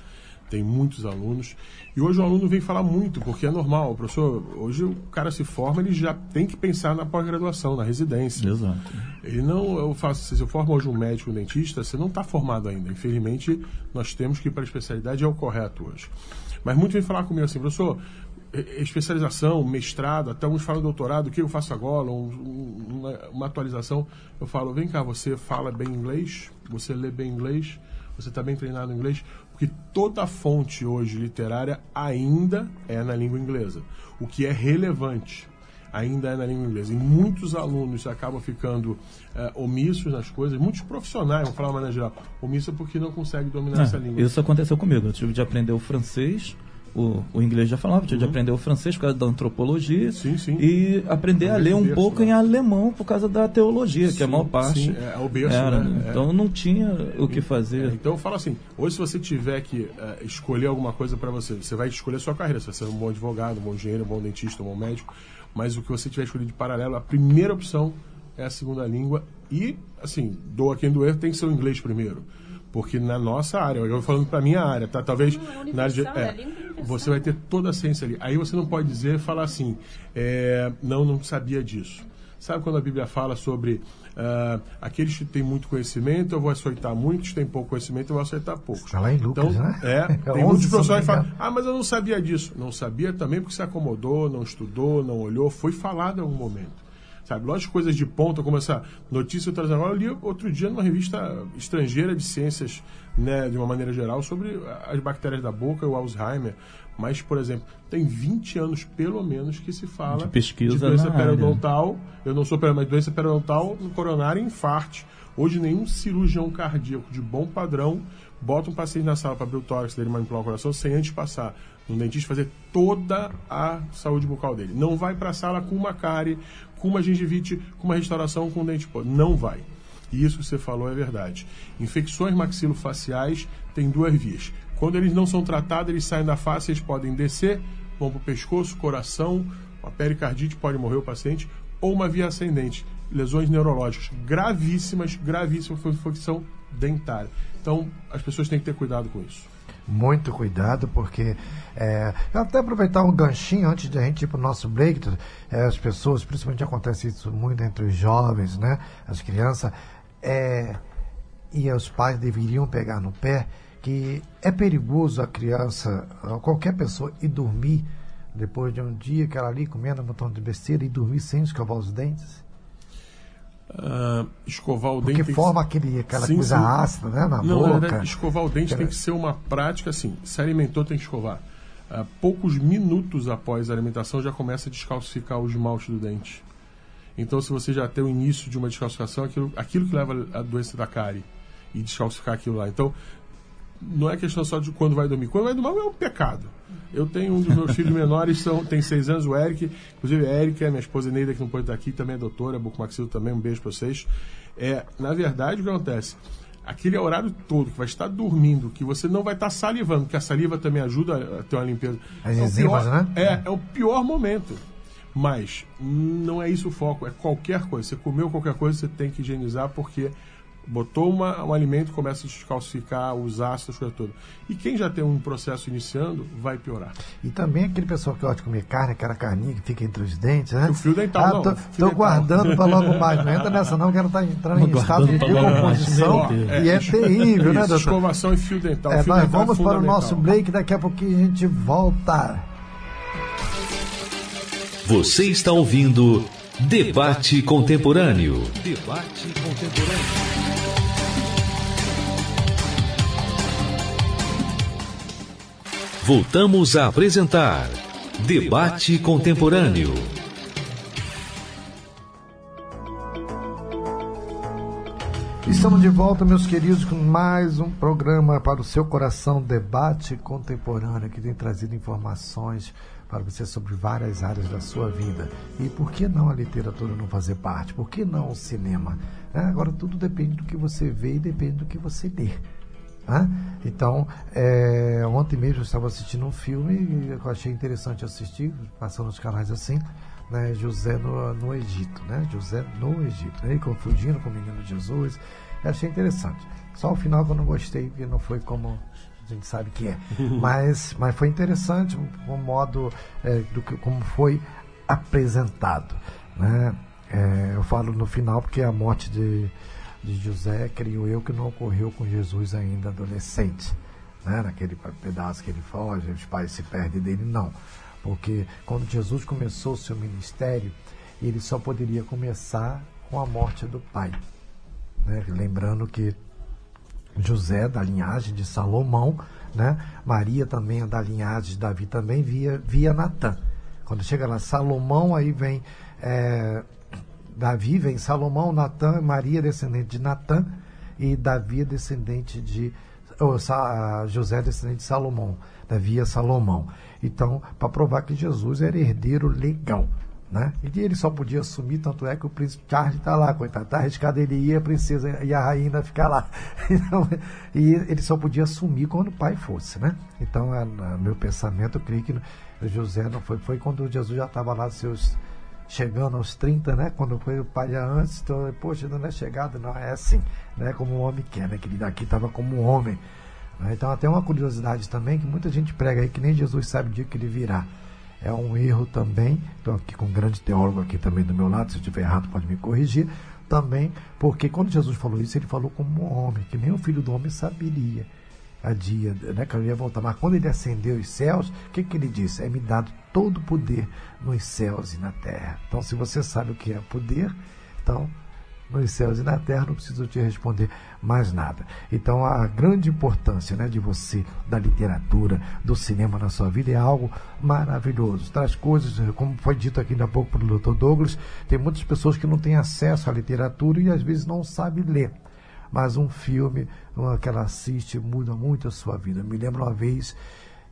S3: tem muitos alunos, e hoje o aluno vem falar muito, porque é normal, professor, hoje o cara se forma, ele já tem que pensar na pós-graduação, na residência.
S4: Exato.
S3: Ele não, eu faço, se eu formo hoje um médico, um dentista, você não está formado ainda. Infelizmente, nós temos que ir para a especialidade, é o correto hoje. Mas muito vem falar comigo assim, professor, especialização, mestrado, até alguns falam doutorado, o que eu faço agora, um- um- uma, uma atualização. Eu falo, vem cá, você fala bem inglês, você lê bem inglês, você está bem treinado em inglês, porque toda fonte hoje literária ainda é na língua inglesa, o que é relevante ainda é na língua inglesa. E muitos alunos acabam ficando eh, omissos nas coisas, muitos profissionais, vamos falar de maneira geral, omissos porque não conseguem dominar
S4: É,
S3: essa língua.
S4: isso aconteceu comigo. Eu tive de aprender o francês, o, o inglês já falava, tive de aprender o francês por causa da antropologia
S3: Uhum. Sim, sim.
S4: e aprender a
S3: Aprender
S4: ler um
S3: berço,
S4: pouco
S3: né?
S4: em alemão por causa da teologia, que a
S3: Sim,
S4: maior parte
S3: sim, é o berço,
S4: era.
S3: né? É.
S4: Então não tinha o que
S3: É,
S4: fazer.
S3: então eu falo assim, hoje se você tiver que eh, escolher alguma coisa para você, você vai escolher a sua carreira, se você é um bom advogado, um bom engenheiro, um bom dentista, um bom médico, mas o que você tiver escolhido de paralelo, a primeira opção é a segunda língua e, assim, doa quem doer, tem que ser o inglês primeiro. Porque na nossa área, eu vou falando para minha área, tá? Talvez
S5: é
S3: na área de,
S5: é a.
S3: você vai ter toda a ciência ali. Aí você não pode dizer, falar assim, é, não, não sabia disso. Sabe quando a Bíblia fala sobre ah, aqueles que têm muito conhecimento, eu vou açoitar muitos, que têm pouco conhecimento, eu vou açoitar poucos.
S2: Está lá em Lucas,
S3: então,
S2: né?
S3: É, tem
S2: 11,
S3: muitos professores que falam, ah, mas eu não sabia disso. Não sabia também porque se acomodou, não estudou, não olhou, foi falado em algum momento. Sabe, lógico, coisas de ponta, como essa notícia que eu agora, eu li outro dia numa revista estrangeira de ciências, né, de uma maneira geral, sobre as bactérias da boca e o Alzheimer. Mas, por exemplo, tem 20 anos, pelo menos, que se fala
S4: De pesquisa
S3: de doença
S4: área.
S3: periodontal. Eu não sou periodontal, mas doença periodontal, coronária e infarte. Hoje, nenhum cirurgião cardíaco de bom padrão bota um paciente na sala para abrir o tórax dele manipular o coração sem antes passar no dentista fazer toda a saúde bucal dele. Não vai para a sala com uma cárie, com uma gengivite, com uma restauração com um dente podre. Não vai. E isso que você falou é verdade. Infecções maxilofaciais têm duas vias. Quando eles não são tratados, eles saem da face, eles podem descer, vão para o pescoço, coração, a pericardite pode morrer o paciente, ou uma via ascendente, lesões neurológicas gravíssimas, gravíssimas, infecção dentária. Então, as pessoas têm que ter cuidado com isso.
S2: Muito cuidado, porque é, eu até aproveitar um ganchinho antes de a gente ir para o nosso break. É, as pessoas, principalmente acontece isso muito entre os jovens, né? As crianças, é, e os pais deveriam pegar no pé que é perigoso a criança, qualquer pessoa, ir dormir depois de um dia que ela ali comendo um montão de besteira e dormir sem escovar os dentes.
S3: Uh, escovar o
S2: Porque
S3: dente.
S2: Porque forma aquele, aquela sim, coisa sim. ácida né, na
S3: Não,
S2: boca.
S3: Na verdade, escovar o dente tem que ser uma prática assim. Se alimentou, tem que escovar. Uh, poucos minutos após a alimentação já começa a descalcificar o esmalte do dente. Então, se você já tem o início de uma descalcificação, aquilo, aquilo que leva à doença da cárie e descalcificar aquilo lá. Então, não é questão só de quando vai dormir. Quando vai dormir é um pecado. Eu tenho um dos meus filhos menores, são, tem seis anos, o Eric. Inclusive, a Erika, minha esposa Neida, que não pode estar aqui, também é doutora, Bucomaxilo também, um beijo para vocês. É, na verdade, o que acontece? Aquele horário todo que vai estar dormindo, que você não vai estar salivando, porque a saliva também ajuda a ter uma limpeza.
S2: As
S3: é
S2: enzimas,
S3: pior,
S2: né?
S3: É, é o pior momento. Mas não é isso o foco, é qualquer coisa. Você comeu qualquer coisa, você tem que higienizar, porque botou uma, um alimento, começa a descalcificar os ácidos, coisa toda. E quem já tem um processo iniciando, vai piorar.
S2: E também aquele pessoal que gosta de comer carne, aquela carninha que fica entre os dentes, né?
S3: O fio dental,
S2: ah,
S3: não.
S2: Tô, tô guardando para logo mais. Não entra nessa não, que ela está entrando em estado de decomposição.
S3: É,
S2: e é terrível, né, doutor?
S3: Escovação e fio dental.
S2: É,
S3: fio
S2: nós
S3: dental
S2: vamos
S3: é
S2: para o nosso break, daqui a pouquinho a gente volta.
S1: Você está ouvindo Debate Contemporâneo. Debate Contemporâneo. Voltamos a apresentar Debate Contemporâneo.
S2: Estamos de volta, meus queridos, com mais um programa para o seu coração, Debate Contemporâneo, que tem trazido informações para você sobre várias áreas da sua vida. E por que não a literatura não fazer parte? Por que não o cinema? É, agora tudo depende do que você vê e depende do que você lê. Então, é, ontem mesmo eu estava assistindo um filme e eu achei interessante assistir, passando nos canais assim, né? José no, no Egito, né? José no Egito, né? confundindo com o menino Jesus. Eu achei interessante. Só o final que eu não gostei, porque não foi como a gente sabe que é. mas, mas foi interessante o, modo é, do que, como foi apresentado. Né? É, eu falo no final porque a morte de de José, creio eu, que não ocorreu com Jesus ainda adolescente. Né? Naquele pedaço que ele foge, os pais se perdem dele, não. Porque quando Jesus começou o seu ministério, ele só poderia começar com a morte do pai. Né? Lembrando que José, da linhagem de Salomão, né? Maria também é da linhagem de Davi, também via, via Natã. Quando chega lá, Salomão, aí vem é, Davi vem Salomão, Natã, Maria descendente de Natã e Davi descendente de ou, José descendente de Salomão, Davi é Salomão. Então, para provar que Jesus era herdeiro legal. Né? E ele só podia assumir, tanto é que o príncipe Charles está lá, coitado, está arriscado ele ir, a princesa e a rainha ficar lá. Então, e ele só podia assumir quando o pai fosse. Né? Então, é, meu pensamento, eu creio que José não foi, foi quando Jesus já estava lá, seus chegando aos 30, né? Quando foi o pai já antes, então, poxa, não é chegado, não, é assim, né? Como o homem quer, né? Que ele daqui estava como um homem. Né? Então, até uma curiosidade também, que muita gente prega aí que nem Jesus sabe o dia que ele virá. É um erro também, estou aqui com um grande teólogo aqui também do meu lado, se eu estiver errado pode me corrigir, também, porque quando Jesus falou isso, ele falou como homem, que nem o filho do homem saberia a dia, né, que ele ia voltar. Mas quando ele ascendeu os céus, o que, que ele disse? É me dado todo o poder nos céus e na terra. Então, se você sabe o que é poder, então nos céus e na terra não preciso te responder mais nada. Então, a grande importância né, de você, da literatura, do cinema na sua vida é algo maravilhoso. Traz coisas, como foi dito aqui ainda há pouco pelo Dr. Douglas, tem muitas pessoas que não têm acesso à literatura e às vezes não sabem ler mas um filme uma, que ela assiste muda muito a sua vida. Me lembro uma vez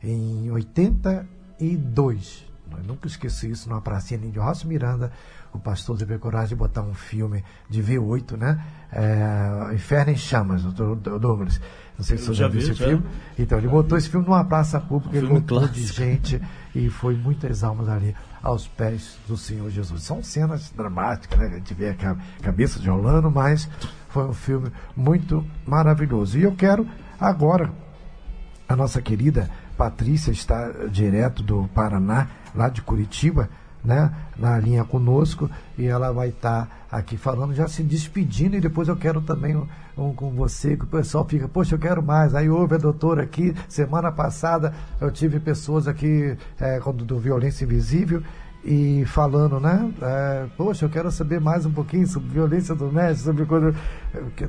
S2: em 82. Eu nunca esqueci isso numa pracinha de Roça Miranda. O pastor teve coragem de botar um filme de V8, né? É, Inferno em Chamas, doutor Douglas. Não sei se você já viu esse já. filme. Então, ele botou esse filme numa praça pública, um ele botou de gente e foi muitas almas ali aos pés do Senhor Jesus. São cenas dramáticas, né? A gente vê a cabeça de rolando, mas foi um filme muito maravilhoso. E eu quero agora, a nossa querida Patrícia está direto do Paraná, lá de Curitiba, né, na linha conosco e ela vai estar tá aqui falando, já se despedindo e depois eu quero também um, um, com você, que o pessoal fica, poxa, eu quero mais. Aí houve a doutora aqui, semana passada eu tive pessoas aqui é, do Violência Invisível e falando, né? É, poxa, eu quero saber mais um pouquinho sobre violência doméstica, sobre coisa.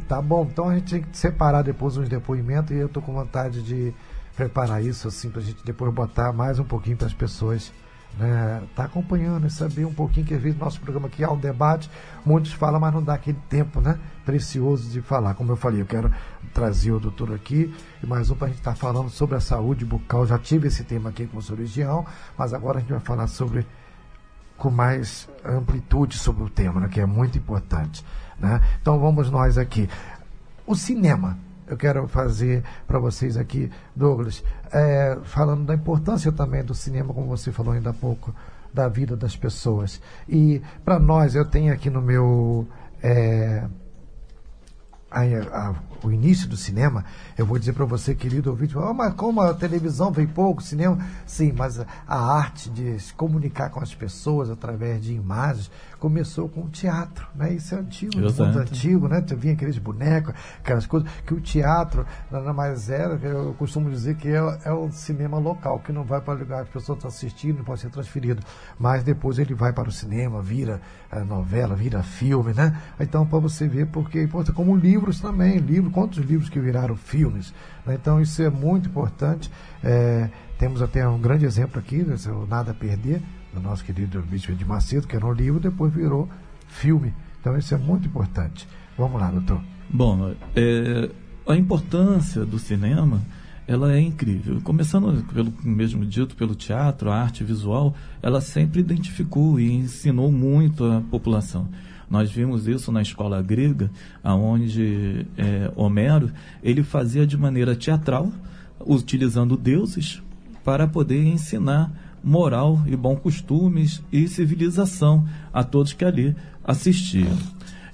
S2: Tá bom, então a gente tem que separar depois uns depoimentos e eu estou com vontade de preparar isso assim para a gente depois botar mais um pouquinho para as pessoas né, tá acompanhando e saber um pouquinho que às vezes nosso programa aqui há um debate, muitos falam, mas não dá aquele tempo, né, precioso de falar. Como eu falei, eu quero trazer o doutor aqui e mais um para a gente estar tá falando sobre a saúde bucal. Já tive esse tema aqui com o Região, mas agora a gente vai falar sobre com mais amplitude sobre o tema, né, que é muito importante, né? Então vamos nós aqui. O cinema, eu quero fazer para vocês aqui, Douglas, é, falando da importância também do cinema, como você falou ainda há pouco, da vida das pessoas. E para nós, eu tenho aqui no meu. É, a, a, o início do cinema, eu vou dizer para você, querido ouvinte, oh, mas como a televisão vem pouco, cinema. Sim, mas a, arte de se comunicar com as pessoas através de imagens começou com o teatro, né? Isso é antigo, muito antigo, né? Vinha aqueles bonecos, aquelas coisas, que o teatro nada mais era, eu costumo dizer que é, é o cinema local, que não vai para lugar as pessoas estão assistindo, pode ser transferido, mas depois ele vai para o cinema, vira eh, novela, vira filme, né? Então, para você ver, porque importa como livros também, livro, quantos livros que viraram filmes, né? Então, isso é muito importante. É, temos até um grande exemplo aqui, né? o Nada a Perder, do nosso querido Bispo de Macedo, que era um livro, depois virou filme. Então isso é muito importante. Vamos lá, doutor.
S4: Bom, é, a importância do cinema ela é incrível. Começando pelo mesmo dito, pelo teatro, a arte visual, ela sempre identificou e ensinou muito a população. Nós vimos isso na escola grega, aonde é, Homero ele fazia de maneira teatral, utilizando deuses para poder ensinar moral e bons costumes e civilização a todos que ali assistiam.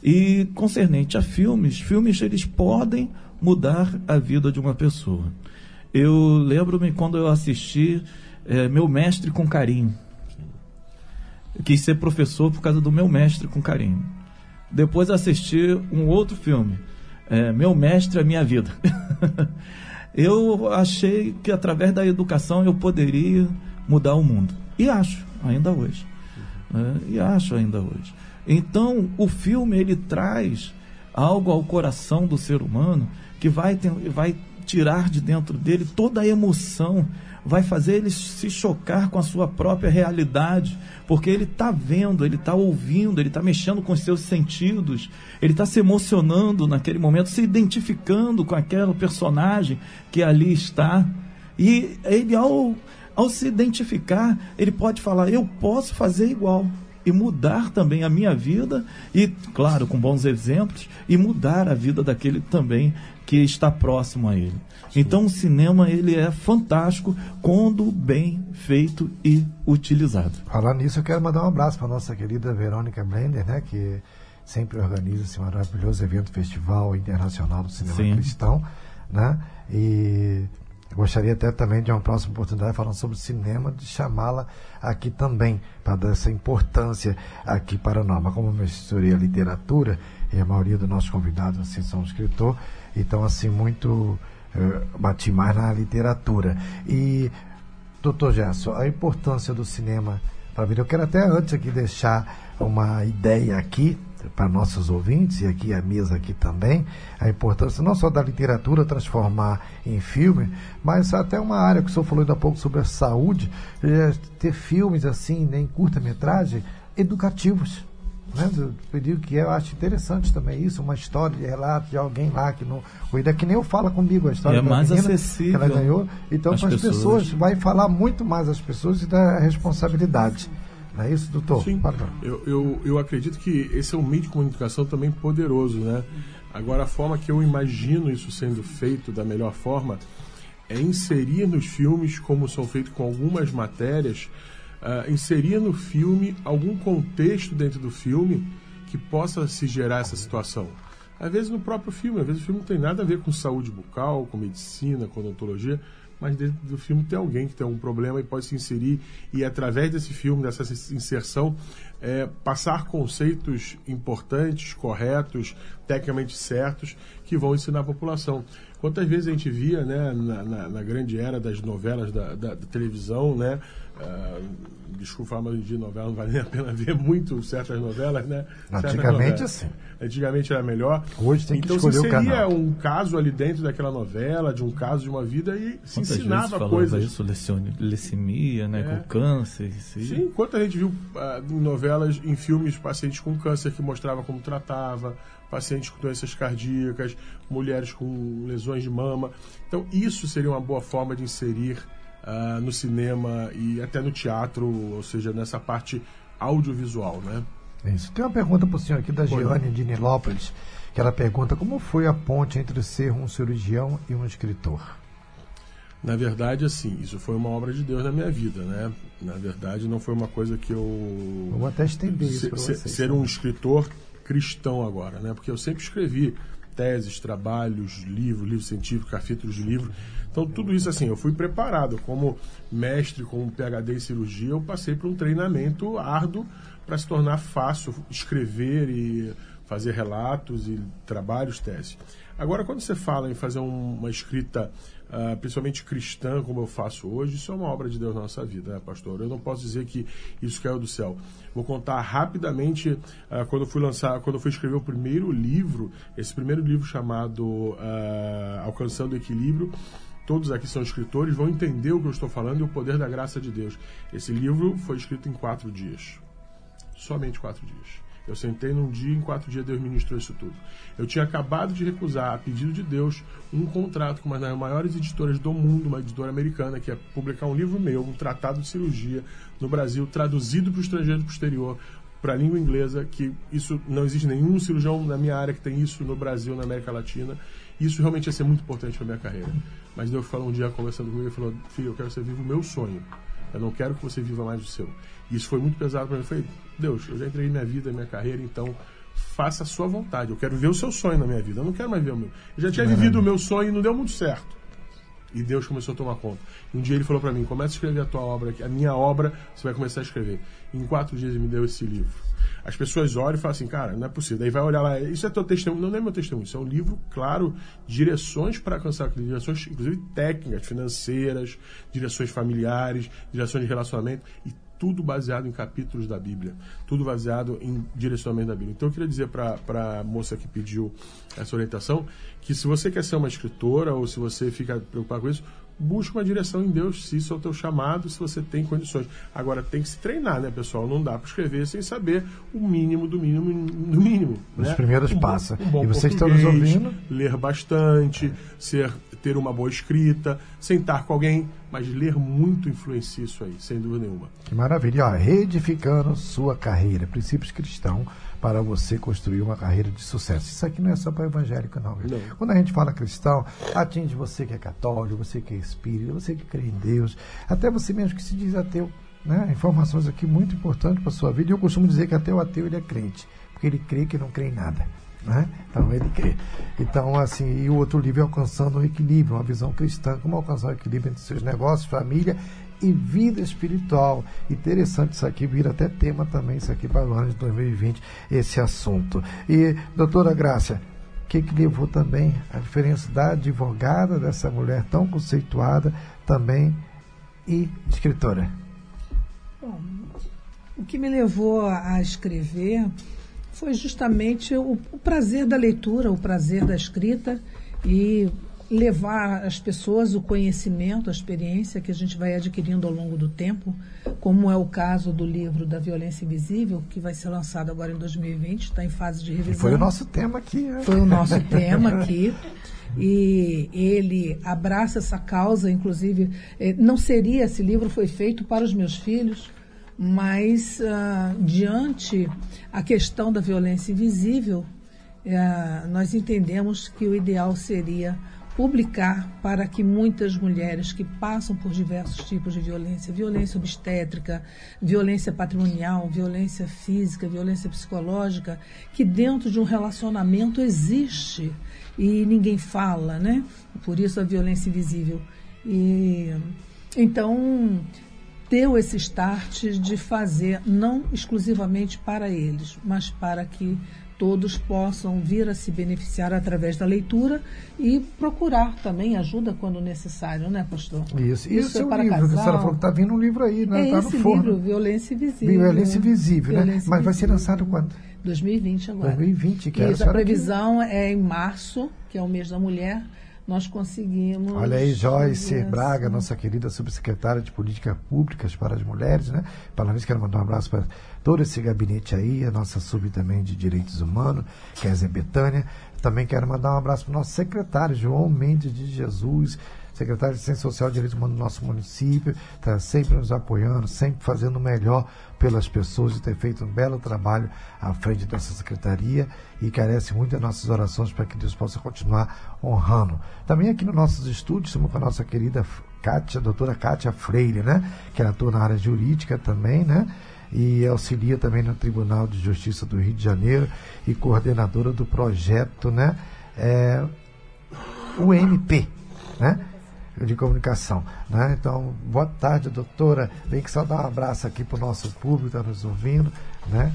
S4: E concernente a filmes, filmes eles podem mudar a vida de uma pessoa. Eu lembro-me quando eu assisti é, Meu Mestre com Carinho. Eu quis ser professor por causa do Meu Mestre com Carinho. Depois assisti um outro filme, é, Meu Mestre, a Minha Vida. eu achei que através da educação eu poderia mudar o mundo. E acho, ainda hoje. Né? E acho ainda hoje. Então, o filme ele traz algo ao coração do ser humano que vai, ter, vai tirar de dentro dele toda a emoção, vai fazer ele se chocar com a sua própria realidade, porque ele está vendo, ele está ouvindo, ele está mexendo com os seus sentidos, ele está se emocionando naquele momento, se identificando com aquele personagem que ali está. E ele, ao ao se identificar, ele pode falar: eu posso fazer igual e mudar também a minha vida e, claro, com bons exemplos e mudar a vida daquele também que está próximo a ele. Sim. Então o cinema ele é fantástico quando bem feito e utilizado.
S2: Falando nisso, eu quero mandar um abraço para nossa querida Verônica Blender, né, que sempre organiza esse maravilhoso evento Festival Internacional do Cinema Sim. Cristão, né? E Gostaria até também de uma próxima oportunidade falando sobre cinema, de chamá-la aqui também, para dar essa importância aqui para nós. Mas como eu misturei a literatura, e a maioria dos nossos convidados assim, são escritor, então assim, muito uh, bati mais na literatura. E, doutor Gerson, a importância do cinema para vida. Eu quero até antes aqui deixar uma ideia aqui, para nossos ouvintes e aqui a mesa aqui também, a importância não só da literatura transformar em filme, mas até uma área que o senhor falou ainda há pouco sobre a saúde, é, ter filmes assim, né, em curta-metragem, educativos. Né, do período que eu acho interessante também isso, uma história de relato de alguém lá que não. Cuida que nem eu fala comigo a história
S4: E é
S2: da
S4: mais
S2: menina
S4: acessível
S2: que ela ganhou. Então, para as pessoas.
S4: pessoas.
S2: vai falar muito mais às pessoas e da responsabilidade. Não é isso, doutor?
S3: Sim, eu, eu, eu acredito que esse é um meio de comunicação também poderoso, né? Agora, a forma que eu imagino isso sendo feito da melhor forma é inserir nos filmes, como são feitos com algumas matérias, ah, inserir no filme algum contexto dentro do filme que possa se gerar essa situação. Às vezes no próprio filme, às vezes o filme não tem nada a ver com saúde bucal, com medicina, com odontologia, mas dentro do filme tem alguém que tem algum problema e pode se inserir e através desse filme, dessa inserção, é, passar conceitos importantes, corretos, tecnicamente certos, que vão ensinar a população. Quantas vezes a gente via, né, na, na- na grande era das novelas da, da- da televisão, né, ah, desculpa mas dia novela não vale nem a pena ver muito certas novelas, né? Certas
S2: Antigamente,
S3: novelas.
S2: sim.
S3: Antigamente era melhor.
S2: Hoje tem que
S3: então,
S2: escolher
S3: se
S2: o
S3: seria
S2: canal.
S3: um caso ali dentro daquela novela, de um caso de uma vida, e se
S4: Quantas
S3: ensinava coisas.
S4: isso, lecione- leucemia, né,
S3: É.
S4: com câncer, isso aí.
S3: Sim, quanto a gente viu ah, em novelas, em filmes, pacientes com câncer que mostrava como tratava, pacientes com doenças cardíacas, mulheres com lesões de mama. Então, isso seria uma boa forma de inserir ah, no cinema e até no teatro, ou seja, nessa parte audiovisual, né?
S2: Isso. Tem uma pergunta para o senhor aqui da
S3: Pois
S2: Giane de Nilópolis, que ela pergunta como foi a ponte entre ser um cirurgião e um escritor.
S3: Na verdade, assim, isso foi uma obra de Deus na minha vida, né? Na verdade, não foi uma coisa que eu
S2: Vou até estender isso para vocês.
S3: ser um escritor cristão agora, né? Porque eu sempre escrevi teses, trabalhos, livros, livros científicos, capítulos de livro. Então tudo isso assim, eu fui preparado como mestre, como PhD em cirurgia, eu passei por um treinamento árduo para se tornar fácil escrever e fazer relatos e trabalhos, teses. Agora, quando você fala em fazer um- uma escrita, ah, principalmente cristã, como eu faço hoje, isso é uma obra de Deus na nossa vida, né, pastor? Eu não posso dizer que isso caiu do céu. Vou contar rapidamente ah, quando eu fui lançar, quando eu fui escrever o primeiro livro, esse primeiro livro chamado ah, Alcançando o Equilíbrio. Todos aqui são escritores, vão entender o que eu estou falando e o poder da graça de Deus. Esse livro foi escrito em quatro dias somente quatro dias. Eu sentei num dia em quatro dias Deus ministrou isso tudo. Eu tinha acabado de recusar, a pedido de Deus, um contrato com uma das maiores editoras do mundo, uma editora americana, que ia publicar um livro meu, um tratado de cirurgia no Brasil, traduzido para o estrangeiro exterior, para a língua inglesa, que isso não existe nenhum cirurgião na minha área que tem isso no Brasil, na América Latina. Isso realmente ia ser muito importante para minha carreira. Mas Deus falou um dia conversando comigo, ele falou: "Filho, eu quero que você viva o meu sonho. Eu não quero que você viva mais o seu. E isso foi muito pesado para mim. Eu falei, Deus, eu já entreguei minha vida, minha carreira, então faça a sua vontade. Eu quero ver o seu sonho na minha vida. Eu não quero mais ver o meu. Eu já tinha vivido o meu sonho e não deu muito certo. E Deus começou a tomar conta. Um dia ele falou para mim: começa a escrever a tua obra, a minha obra, você vai começar a escrever. Em quatro dias ele me deu esse livro. As pessoas olham e falam assim, cara, não é possível. Daí vai olhar lá, isso é teu testemunho. Não, não é meu testemunho, isso é um livro, claro, direções para alcançar aquilo, direções, inclusive técnicas, financeiras, direções familiares, direções de relacionamento, e tudo baseado em capítulos da Bíblia, tudo baseado em direcionamento da Bíblia. Então eu queria dizer para a moça que pediu essa orientação que se você quer ser uma escritora ou se você fica preocupado com isso, busque uma direção em Deus, se isso é o teu chamado, se você tem condições. Agora tem que se treinar, né, pessoal? Não dá para escrever sem saber o mínimo do mínimo do mínimo.
S2: Os
S3: né?
S2: primeiros
S3: Um
S2: passos.
S3: um
S2: E vocês estão nos ouvindo?
S3: Ler bastante, ser, ter uma boa escrita, sentar com alguém, mas ler muito influencia isso aí, sem dúvida nenhuma.
S2: Que maravilha. Ó, reedificando sua carreira. Princípios cristãos para você construir uma carreira de sucesso. Isso aqui não é só para evangélico, não.
S3: Não.
S2: Quando a gente fala cristão, atinge você que é católico, você que é espírita, você que crê em Deus, até você mesmo que se diz ateu. Né? Informações aqui muito importantes para sua vida. E eu costumo dizer que até o ateu ele é crente, porque ele crê que não crê em nada. Né? Então ele crê. Então, assim, e o outro livro é alcançando o equilíbrio, uma visão cristã, como alcançar o equilíbrio entre seus negócios, família e vida espiritual. Interessante isso aqui, vira até tema também, isso aqui para o ano de 2020, esse assunto. E, doutora Grácia, o que, que levou também a diferença da advogada, dessa mulher tão conceituada, também e escritora?
S6: Bom, o que me levou a a escrever foi justamente o, o prazer da leitura, o prazer da escrita e levar às pessoas o conhecimento, a experiência que a gente vai adquirindo ao longo do tempo, como é o caso do livro da Violência Invisível, que vai ser lançado agora em 2020, está em fase de revisão.
S2: Foi o nosso tema aqui. Né?
S6: Foi o nosso tema aqui. E ele abraça essa causa, inclusive, eh, não seria, esse livro foi feito para os meus filhos, mas uh, diante a questão da violência invisível, uh, nós entendemos que o ideal seria publicar para que muitas mulheres que passam por diversos tipos de violência, violência obstétrica, violência patrimonial, violência física, violência psicológica, que dentro de um relacionamento existe e ninguém fala, né? Por isso a violência invisível. E então deu esse start de fazer não exclusivamente para eles, mas para que todos possam vir a se beneficiar através da leitura e procurar também ajuda quando necessário, né, pastor?
S2: Isso. Isso, é para livro, casal. a senhora falou que está vindo um livro aí, né?
S6: É
S2: tá
S6: esse
S2: no forno.
S6: livro, Violência Invisível.
S2: Violência Invisível, né?
S6: Violência
S2: Mas vai ser lançado quando?
S6: 2020 agora.
S2: 2020, que é
S6: Isso, a previsão que... é em março, que é o mês da mulher, nós conseguimos.
S2: Olha aí, Joyce Braga, nossa querida subsecretária de Políticas Públicas para as Mulheres, né? Para isso, quero mandar um abraço para todo esse gabinete aí, a nossa sub também de Direitos Humanos, é a Zé Betânia. Também quero mandar um abraço para o nosso secretário, João Mendes de Jesus, secretário de Ciência Social e Direitos Humanos do nosso município, está sempre nos apoiando, sempre fazendo o melhor pelas pessoas e ter feito um belo trabalho à frente dessa secretaria e carece muito das nossas orações para que Deus possa continuar honrando. Também aqui nos nossos estúdios, estamos com a nossa querida Kátia, doutora Kátia Freire, né? Que ela atua na área jurídica também, né? E auxilia também no Tribunal de Justiça do Rio de Janeiro e coordenadora do projeto, né, é, UMP, né, de comunicação, né? Então, boa tarde, doutora. Vem que só dar um abraço aqui para o nosso público está nos ouvindo, né?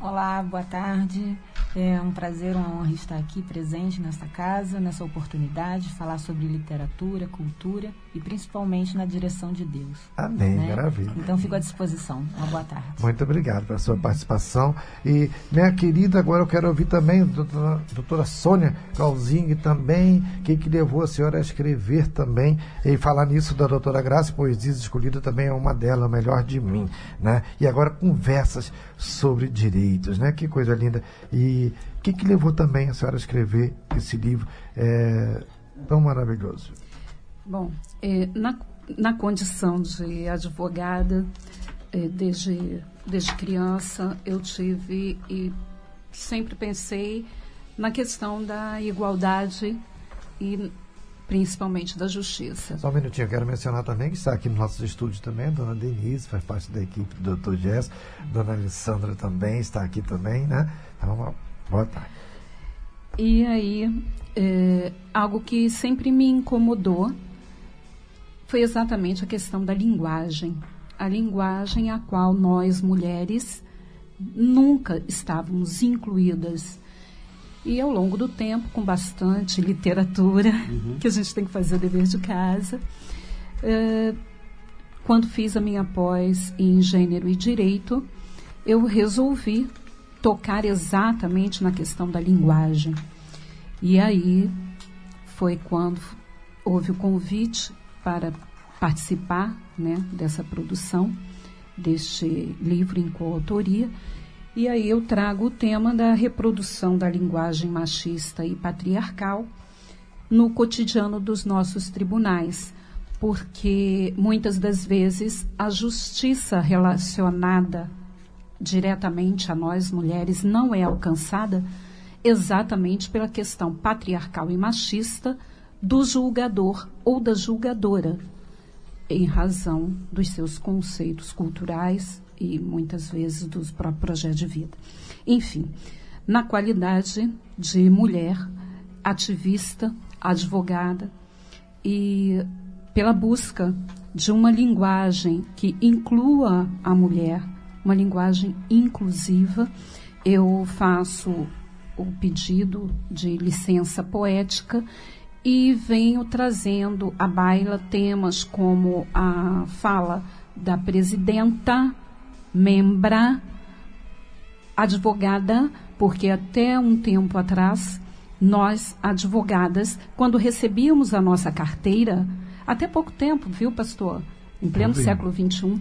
S8: Olá, boa tarde. É um prazer, uma honra estar aqui presente nessa casa, nessa oportunidade de falar sobre literatura, cultura e principalmente na direção de Deus.
S2: Amém,
S8: né?
S2: maravilha.
S8: Então fico à disposição. Uma boa tarde.
S2: Muito obrigado pela sua participação. E, minha querida, agora eu quero ouvir também a doutora, doutora Sônia Calzing também, quem que levou a senhora a escrever também, e falar nisso da doutora Graça, Poesias Escolhida também é uma delas, melhor de mim, né? E agora conversas sobre direitos, né? Que coisa linda. E o que, que levou também a senhora a escrever esse livro é, tão maravilhoso?
S5: Bom, eh, na, na condição de advogada, eh, desde, desde criança, eu tive e sempre pensei na questão da igualdade e principalmente da justiça.
S2: Só um minutinho, eu quero mencionar também que está aqui nos nossos estúdios também, a dona Denise, faz parte da equipe do Dr. Jess, dona Alessandra também está aqui também, né? Então, boa tarde.
S5: E aí, é, algo que sempre me incomodou foi exatamente a questão da linguagem. A linguagem a qual nós, mulheres, nunca estávamos incluídas. E ao longo do tempo, com bastante literatura, uhum. que a gente tem que fazer o dever de casa, é, quando fiz a minha pós em Gênero e Direito, eu resolvi tocar exatamente na questão da linguagem. E aí foi quando houve o convite para participar né, dessa produção, deste livro em coautoria. E aí eu trago o tema da reprodução da linguagem machista e patriarcal no cotidiano dos nossos tribunais, porque muitas das vezes a justiça relacionada diretamente a nós mulheres não é alcançada exatamente pela questão patriarcal e machista do julgador ou da julgadora, em razão dos seus conceitos culturais e muitas vezes dos próprios projetos de vida. Enfim, na qualidade de mulher, ativista, advogada e pela busca de uma linguagem que inclua a mulher, uma linguagem inclusiva, eu faço o pedido de licença poética e venho trazendo à baila temas como a fala da presidenta, membra, advogada, porque até um tempo atrás Nós, advogadas, quando recebíamos a nossa carteira, até pouco tempo, viu, pastor? Em pleno século XXI,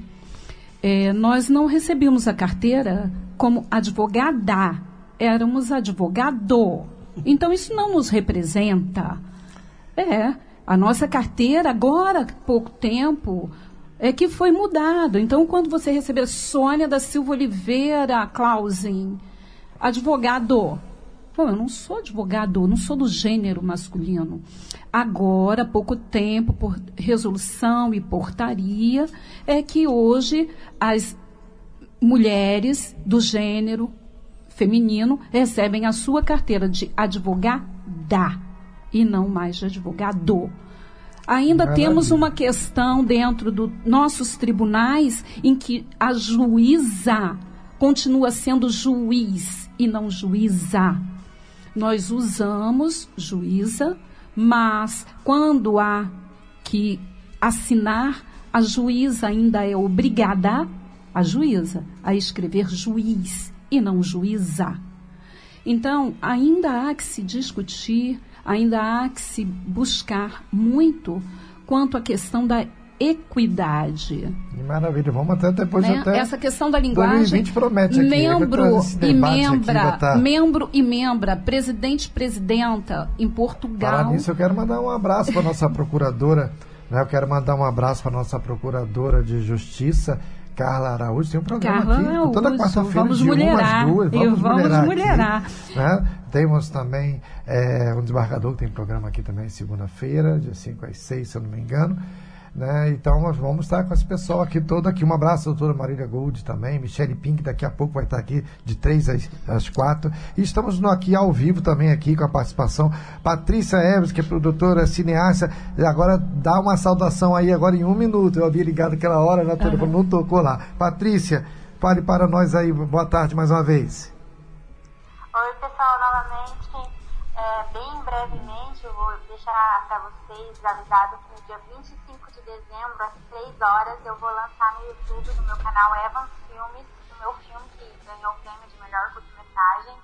S5: é, nós não recebíamos a carteira como advogada, éramos advogado. Então, isso não nos representa. É, a nossa carteira, agora, pouco tempo, é que foi mudado. Então, quando você receber Sônia da Silva Oliveira Clausen, advogado. Eu não sou advogado, não sou do gênero masculino. Agora, pouco tempo, por resolução e portaria, é que hoje as mulheres do gênero feminino recebem a sua carteira de advogada e não mais de advogado. Ainda Maravilha. temos uma questão dentro dos nossos tribunais em que a juíza continua sendo juiz e não juíza. Nós usamos juíza, mas quando há que assinar, a juíza ainda é obrigada, a juíza, a escrever juiz e não juíza. Então, ainda há que se discutir ainda há que se buscar muito quanto à questão da equidade.
S2: Maravilha, vamos até depois
S5: né?
S2: até
S5: essa questão da linguagem.
S2: promete aqui,
S5: membro e membra, tá... membro e membra, presidente e presidenta em Portugal.
S2: Para nisso eu quero mandar um abraço para nossa procuradora, né? Eu quero mandar um abraço para nossa procuradora de justiça Carla Araújo tem um programa
S5: Carla
S2: aqui
S5: Araújo,
S2: toda quarta-feira
S5: de
S2: mulherar, umas duas. Vamos,
S5: vamos mulherar. mulherar.
S2: Aqui, né? Temos também é, um desembargador que tem programa aqui também segunda-feira, de 5 às 6, se eu não me engano. Né? Então nós vamos estar com esse pessoal aqui todo aqui. Um abraço, doutora Marília Gold também, Michele Pink, daqui a pouco vai estar aqui de 3 às, às 4. E estamos no, aqui ao vivo também aqui com a participação. Patrícia Evers, que é produtora, cineasta, agora dá uma saudação aí agora em um minuto. Eu havia ligado aquela hora, né? Uhum. Não tocou lá. Patrícia, fale para nós aí. Boa tarde mais uma vez.
S7: Pessoal, novamente. É, bem brevemente, eu vou deixar para vocês avisado que no dia 25 dezembro, às 3 horas, eu vou lançar no YouTube, no meu canal Evans Filmes, o meu filme que ganhou o prêmio de melhor curta-metragem,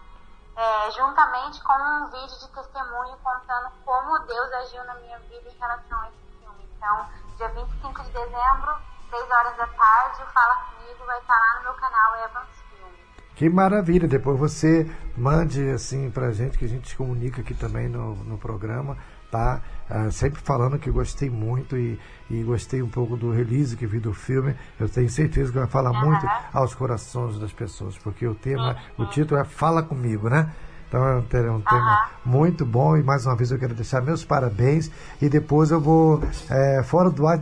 S7: é, juntamente com um vídeo de testemunho contando como Deus agiu na minha vida em relação a esse filme. Então, dia 25 de dezembro, 3 horas da tarde, o Fala Comigo vai estar lá no meu canal Evans Filmes.
S2: Que maravilha! Depois você mande assim pra gente, que a gente comunica aqui também no, no programa tá? Uh, sempre falando que gostei muito e, e, gostei um pouco do release que vi do filme. Eu tenho certeza que vai falar uhum. muito aos corações das pessoas, porque o tema, uhum. o título é Fala Comigo, né? Então é um, é tema muito bom e mais uma vez eu quero deixar meus parabéns e depois eu vou, é, fora do ar,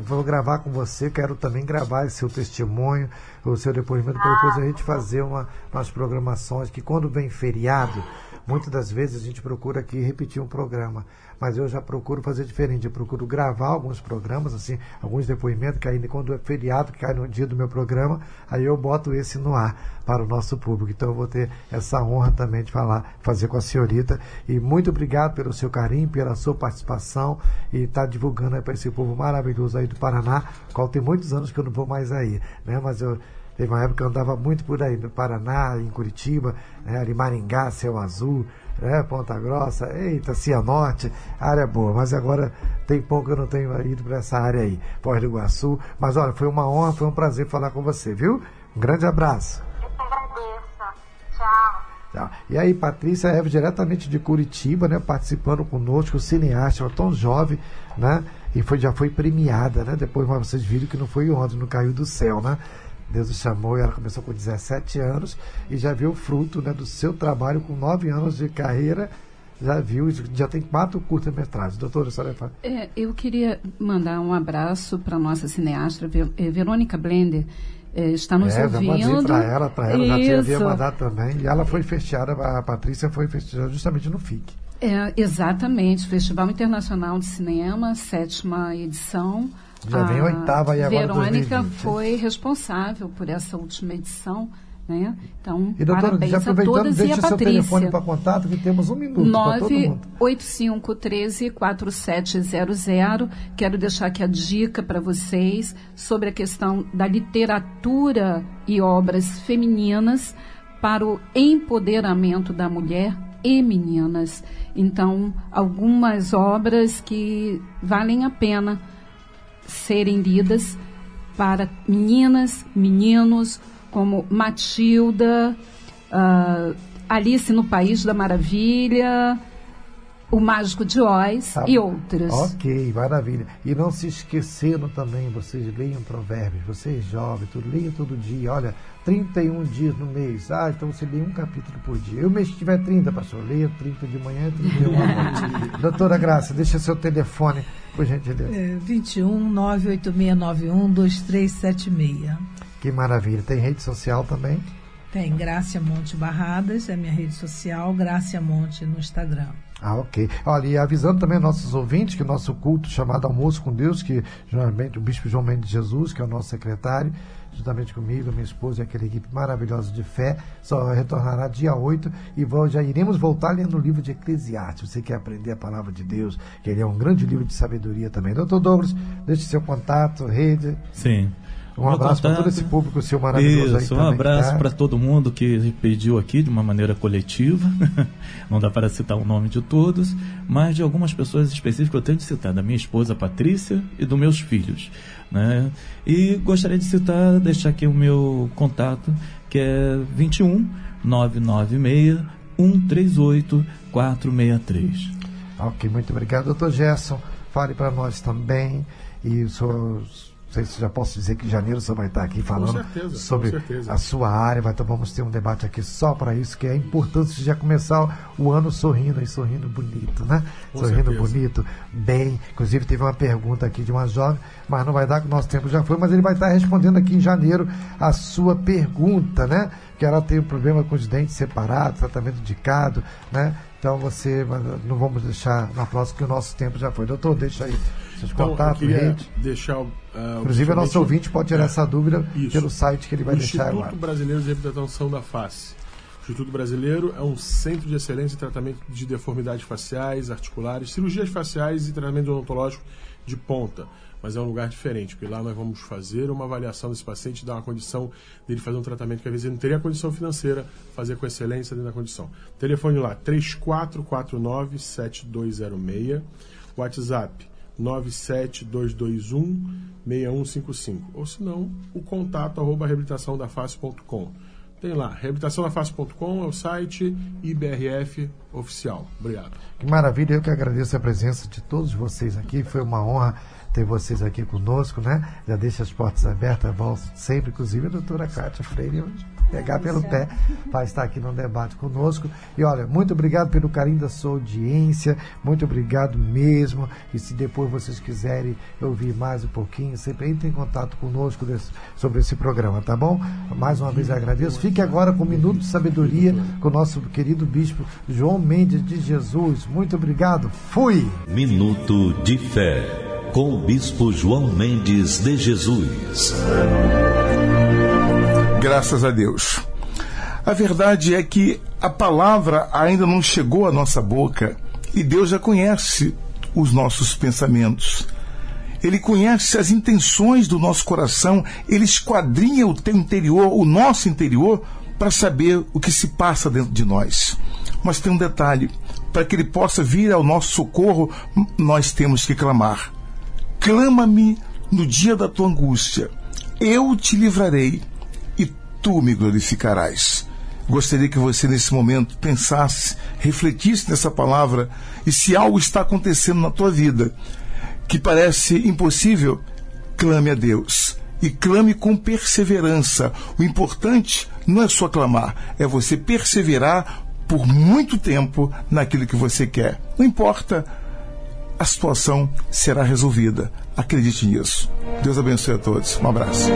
S2: vou gravar com você, quero também gravar seu testemunho, o seu depoimento, para depois a gente fazer uma, umas programações que quando vem feriado, muitas das vezes a gente procura aqui repetir um programa mas eu já procuro fazer diferente. Eu procuro gravar alguns programas, assim, alguns depoimentos, que ainda quando é feriado, que cai no dia do meu programa, aí eu boto esse no ar para o nosso público. Então eu vou ter essa honra também de falar, fazer com a senhorita. E muito obrigado pelo seu carinho, pela sua participação e estar tá divulgando para esse povo maravilhoso aí do Paraná, qual tem muitos anos que eu não vou mais aí, né? Mas eu Teve uma época que eu andava muito por aí, no Paraná, em Curitiba, né, ali Maringá, Céu Azul, né, Ponta Grossa, eita, Cianorte, área boa. Mas agora tem pouco que eu não tenho ido para essa área aí, Foz do Iguaçu. Mas olha, foi uma honra, foi um prazer falar com você, viu? Um grande abraço.
S7: Eu que agradeço. Tchau.
S2: Tchau. E aí, Patrícia Eve, diretamente de Curitiba, né, participando conosco, cineasta, ela tão jovem, né? E foi, já foi premiada, né? Depois vocês viram que não foi ontem, não caiu do céu, né? Deus o chamou e ela começou com 17 anos e já viu o fruto né, do seu trabalho com 9 anos de carreira. Já viu, já tem quatro curtas-metragens. Doutora, a senhora fala.
S5: É, eu queria mandar um abraço para a nossa cineasta, eh, Verônica Blender. É, está nos é, ouvindo.
S2: para ela, para ela, Isso. já havia mandado também. E ela foi fechada, a Patrícia foi fechada justamente no FIC.
S5: É, exatamente, Festival Internacional de Cinema, sétima edição.
S2: Já vem a oitava e agora
S5: Verônica 2020. foi responsável por essa última edição. Né? Então,
S2: e doutora,
S5: parabéns
S2: já aproveitando,
S5: a todas
S2: deixe
S5: e a
S2: seu
S5: Patrícia.
S2: telefone para contato, que temos um minuto
S5: 985134700. Quero deixar aqui a dica para vocês sobre a questão da literatura e obras femininas para o empoderamento da mulher e meninas. Então, algumas obras que valem a pena serem lidas para meninas, meninos, como Matilda, uh, Alice no País da Maravilha, O Mágico de Oz tá. e outras.
S2: Ok, maravilha. E não se esquecendo também, vocês leiam provérbios, vocês jovens, tudo, leiam todo dia. Olha, 31 dias no mês. Ah, então você lê um capítulo por dia. Eu mês que tiver 30, pastor, leia 30 de manhã e 31 à noite. Doutora Graça, deixa seu telefone, por gentileza.
S6: É, 21 98691 2376.
S2: Que maravilha. Tem rede social também?
S6: Tem, Grácia Monte Barradas, é minha rede social, Grácia Monte no Instagram.
S2: Ah, ok. Olha, e avisando também nossos ouvintes que o nosso culto chamado Almoço com Deus, que geralmente o Bispo João Mendes Jesus, que é o nosso secretário, juntamente comigo, minha esposa e aquela equipe maravilhosa de fé, só retornará dia 8 e já iremos voltar lendo o livro de Eclesiastes. Você quer aprender a palavra de Deus, que ele é um grande livro de sabedoria também. Doutor Douglas, deixe seu contato, rede.
S4: Sim.
S2: Um abraço para todo esse público seu maravilhoso
S4: Isso, aí um abraço tá? para todo mundo que pediu aqui de uma maneira coletiva. Não dá para citar o nome de todos, mas de algumas pessoas específicas eu tenho de citar, da minha esposa Patrícia e dos meus filhos. Né? E gostaria de citar, deixar aqui o meu contato, que é 21 996 138 463.
S2: Ok, muito obrigado, doutor Gerson. Fale para nós também e seus sei se já posso dizer que em janeiro você vai estar aqui falando
S3: certeza,
S2: sobre a sua área. Vai, então vamos ter um debate aqui só para isso, que é importante já começar o ano sorrindo e sorrindo bonito, né? Com sorrindo certeza. bonito, bem. Inclusive teve uma pergunta aqui de uma jovem, mas não vai dar que o nosso tempo já foi, mas ele vai estar respondendo aqui em janeiro a sua pergunta, né? Que ela tem um problema com os dentes separados, tratamento indicado, né? Então você, não vamos deixar na próxima, que o nosso tempo já foi. Doutor, deixa aí seus então, contatos, rede.
S3: deixar. Uh,
S2: Inclusive, o nosso ouvinte pode tirar é, essa dúvida isso. pelo site que ele vai
S3: o
S2: deixar
S3: Instituto
S2: agora.
S3: Brasileiro de Reabilitação da Face. O Instituto Brasileiro é um centro de excelência em tratamento de deformidades faciais, articulares, cirurgias faciais e tratamento odontológico de ponta mas é um lugar diferente, porque lá nós vamos fazer uma avaliação desse paciente, dar uma condição dele fazer um tratamento que às vezes ele não teria condição financeira, fazer com excelência dentro da condição. Telefone lá, 3449-7206, WhatsApp 97221-6155, ou se não, o contato arroba reabilitaçãodaface.com. Tem lá, reabilitaçãodaface.com é o site IBRF oficial. Obrigado.
S2: Que maravilha, eu que agradeço a presença de todos vocês aqui, foi uma honra ter vocês aqui conosco, né? Já deixa as portas abertas, volto sempre, inclusive a doutora Cátia Freire, pegar pelo pé para estar aqui no debate conosco. E olha, muito obrigado pelo carinho da sua audiência, muito obrigado mesmo. E se depois vocês quiserem ouvir mais um pouquinho, sempre entre em contato conosco desse, sobre esse programa, tá bom? Mais uma vez agradeço. Fique agora com o Minuto de Sabedoria com o nosso querido bispo João Mendes de Jesus. Muito obrigado. Fui!
S1: Minuto de Fé com o Bispo João Mendes de Jesus.
S9: Graças a Deus. A verdade é que a palavra ainda não chegou à nossa boca e Deus já conhece os nossos pensamentos. Ele conhece as intenções do nosso coração, ele esquadrinha o teu interior, o nosso interior, para saber o que se passa dentro de nós. Mas tem um detalhe: para que ele possa vir ao nosso socorro, nós temos que clamar. Clama-me no dia da tua angústia, eu te livrarei tu me glorificarás. Gostaria que você, nesse momento, pensasse, refletisse nessa palavra e se algo está acontecendo na tua vida que parece impossível, clame a Deus e clame com perseverança. O importante não é só clamar, é você perseverar por muito tempo naquilo que você quer. Não importa a situação será resolvida. Acredite nisso. Deus abençoe a todos. Um abraço.